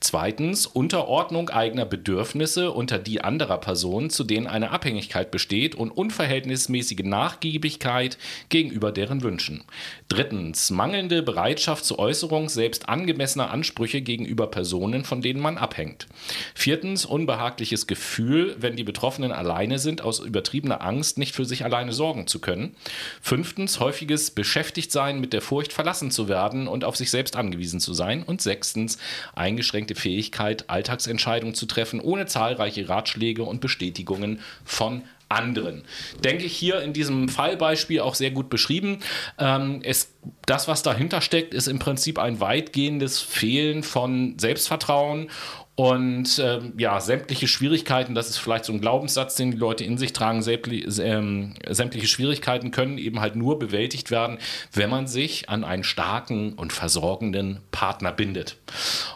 Zweitens Unterordnung eigener Bedürfnisse unter die anderer Personen, zu denen eine Abhängigkeit besteht und unverhältnismäßige Nachgiebigkeit gegenüber deren Wünschen. Drittens mangelnde Bereitschaft zur Äußerung selbst angemessener Ansprüche gegenüber Personen, von denen man abhängt. Viertens unbehagliches Gefühl, wenn die Betroffenen Betroffenen alleine sind, aus übertriebener Angst nicht für sich alleine sorgen zu können. Fünftens, häufiges Beschäftigtsein mit der Furcht, verlassen zu werden und auf sich selbst angewiesen zu sein. Und sechstens, eingeschränkte Fähigkeit, Alltagsentscheidungen zu treffen, ohne zahlreiche Ratschläge und Bestätigungen von anderen. Denke ich hier in diesem Fallbeispiel auch sehr gut beschrieben. Ähm, es, das, was dahinter steckt, ist im Prinzip ein weitgehendes Fehlen von Selbstvertrauen und ähm, ja, sämtliche Schwierigkeiten, das ist vielleicht so ein Glaubenssatz, den die Leute in sich tragen, sämtliche, ähm, sämtliche Schwierigkeiten können eben halt nur bewältigt werden, wenn man sich an einen starken und versorgenden Partner bindet.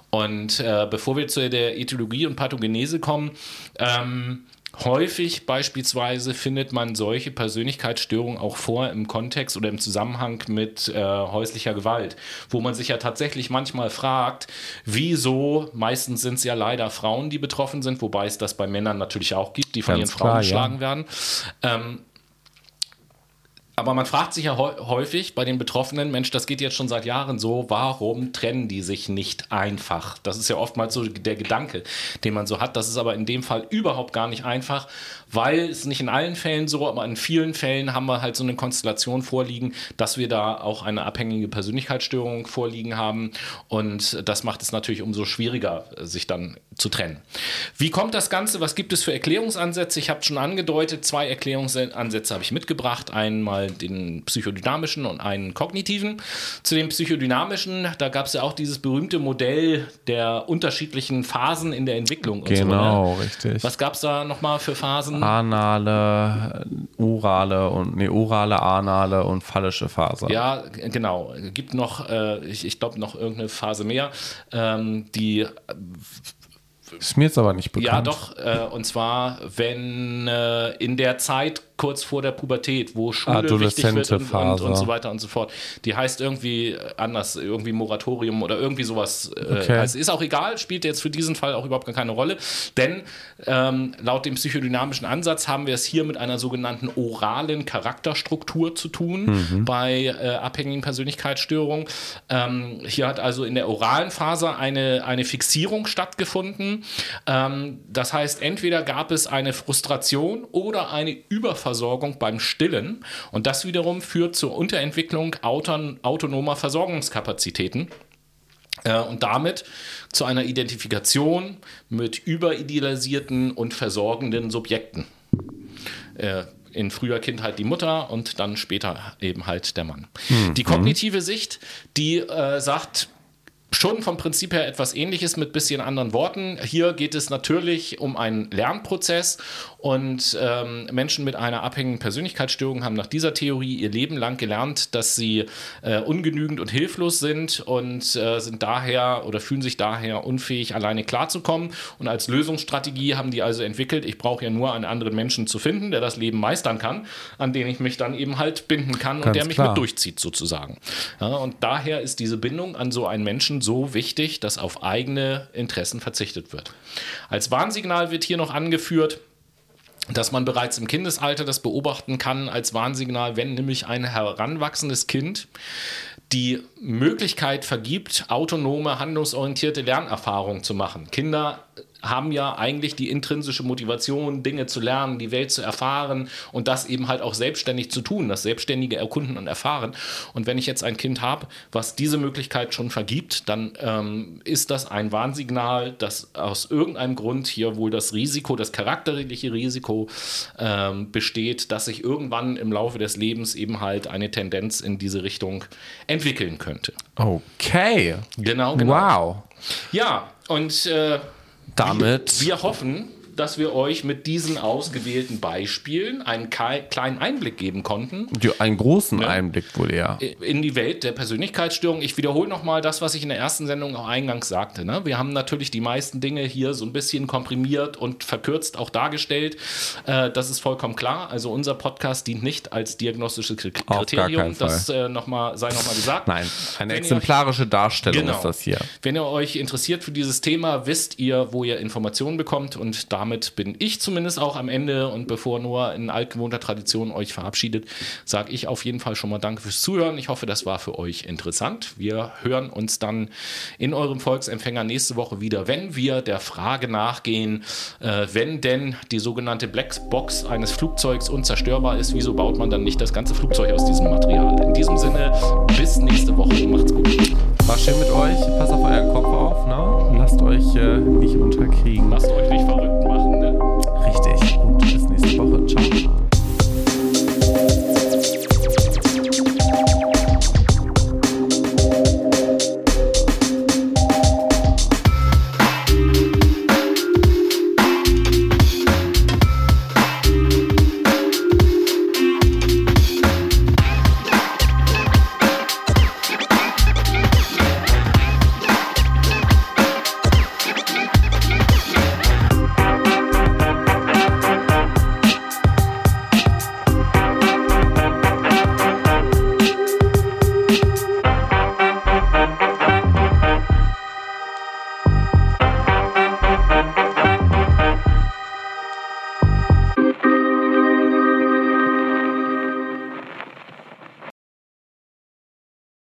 Und äh, bevor wir zu der Ethologie und Pathogenese kommen, ähm, Häufig beispielsweise findet man solche Persönlichkeitsstörungen auch vor im Kontext oder im Zusammenhang mit äh, häuslicher Gewalt, wo man sich ja tatsächlich manchmal fragt, wieso, meistens sind es ja leider Frauen, die betroffen sind, wobei es das bei Männern natürlich auch gibt, die von Ganz ihren Frauen klar, geschlagen ja. werden. Ähm, aber man fragt sich ja häufig bei den Betroffenen, Mensch, das geht jetzt schon seit Jahren so, warum trennen die sich nicht einfach? Das ist ja oftmals so der Gedanke, den man so hat. Das ist aber in dem Fall überhaupt gar nicht einfach, weil es nicht in allen Fällen so, aber in vielen Fällen haben wir halt so eine Konstellation vorliegen, dass wir da auch eine abhängige Persönlichkeitsstörung vorliegen haben. Und das macht es natürlich umso schwieriger, sich dann zu trennen. Wie kommt das Ganze? Was gibt es für Erklärungsansätze? Ich habe schon angedeutet, zwei Erklärungsansätze habe ich mitgebracht. Einmal den psychodynamischen und einen kognitiven. Zu dem psychodynamischen, da gab es ja auch dieses berühmte Modell der unterschiedlichen Phasen in der Entwicklung. Genau, so, ne? richtig. Was gab es da nochmal für Phasen? Anale, orale und nee, orale, anale und phallische Phase. Ja, genau. Gibt noch, äh, ich, ich glaube, noch irgendeine Phase mehr, ähm, die ist mir jetzt aber nicht bekannt. Ja, doch. Äh, und zwar, wenn äh, in der Zeit kurz vor der Pubertät, wo Schule wichtig wird und, und, und, so weiter und so fort. Die heißt irgendwie anders, irgendwie Moratorium oder irgendwie sowas. Äh, okay. heißt, ist auch egal, spielt jetzt für diesen Fall auch überhaupt keine Rolle, denn ähm, laut dem psychodynamischen Ansatz haben wir es hier mit einer sogenannten oralen Charakterstruktur zu tun mhm. bei äh, abhängigen Persönlichkeitsstörungen. Ähm, hier hat also in der oralen Phase eine, eine Fixierung stattgefunden. Ähm, das heißt, entweder gab es eine Frustration oder eine Überversorgung Versorgung beim Stillen. Und das wiederum führt zur Unterentwicklung auton autonomer Versorgungskapazitäten äh, und damit zu einer Identifikation mit überidealisierten und versorgenden Subjekten. Äh, in früher Kindheit die Mutter und dann später eben halt der Mann. Mhm. Die kognitive Sicht, die äh, sagt, schon vom Prinzip her etwas ähnliches mit bisschen anderen Worten. Hier geht es natürlich um einen Lernprozess und ähm, Menschen mit einer abhängigen Persönlichkeitsstörung haben nach dieser Theorie ihr Leben lang gelernt, dass sie äh, ungenügend und hilflos sind und äh, sind daher oder fühlen sich daher unfähig, alleine klarzukommen. Und als Lösungsstrategie haben die also entwickelt, ich brauche ja nur einen anderen Menschen zu finden, der das Leben meistern kann, an den ich mich dann eben halt binden kann Ganz und der mich klar. mit durchzieht sozusagen. Ja, und daher ist diese Bindung an so einen Menschen so wichtig, dass auf eigene Interessen verzichtet wird. Als Warnsignal wird hier noch angeführt, dass man bereits im Kindesalter das beobachten kann als Warnsignal, wenn nämlich ein heranwachsendes Kind die Möglichkeit vergibt, autonome, handlungsorientierte Lernerfahrungen zu machen. Kinder haben ja eigentlich die intrinsische Motivation, Dinge zu lernen, die Welt zu erfahren und das eben halt auch selbstständig zu tun, das selbstständige Erkunden und Erfahren. Und wenn ich jetzt ein Kind habe, was diese Möglichkeit schon vergibt, dann ähm, ist das ein Warnsignal, dass aus irgendeinem Grund hier wohl das Risiko, das charakterliche Risiko ähm, besteht, dass sich irgendwann im Laufe des Lebens eben halt eine Tendenz in diese Richtung entwickeln könnte. Okay. Genau, genau. Wow. Ja, und äh, damit. Wir, hoffen, dass wir euch mit diesen ausgewählten Beispielen einen kleinen Einblick geben konnten. Ja, einen großen ne? Einblick wohl eher. In die Welt der Persönlichkeitsstörung. Ich wiederhole nochmal das, was ich in der ersten Sendung auch eingangs sagte. Ne? Wir haben natürlich die meisten Dinge hier so ein bisschen komprimiert und verkürzt auch dargestellt. Äh, das ist vollkommen klar. Also unser Podcast dient nicht als diagnostisches Kriterium. Das äh, noch mal, sei nochmal gesagt. Nein, eine Wenn exemplarische Darstellung genau, ist das hier. Wenn ihr euch interessiert für dieses Thema, wisst ihr, wo ihr Informationen bekommt und damit damit bin ich zumindest auch am Ende und bevor nur in altgewohnter Tradition euch verabschiedet, sage ich auf jeden Fall schon mal Danke fürs Zuhören. Ich hoffe, das war für euch interessant. Wir hören uns dann in eurem Volksempfänger nächste Woche wieder, wenn wir der Frage nachgehen, äh, wenn denn die sogenannte Blackbox eines Flugzeugs unzerstörbar ist, wieso baut man dann nicht das ganze Flugzeug aus diesem Material? In diesem Sinne, bis nächste Woche. Macht's gut. War schön mit euch. Passt auf euren Kopf auf. Ne? Lasst euch äh, nicht unterkriegen. Lasst euch nicht verrückt machen. Ne?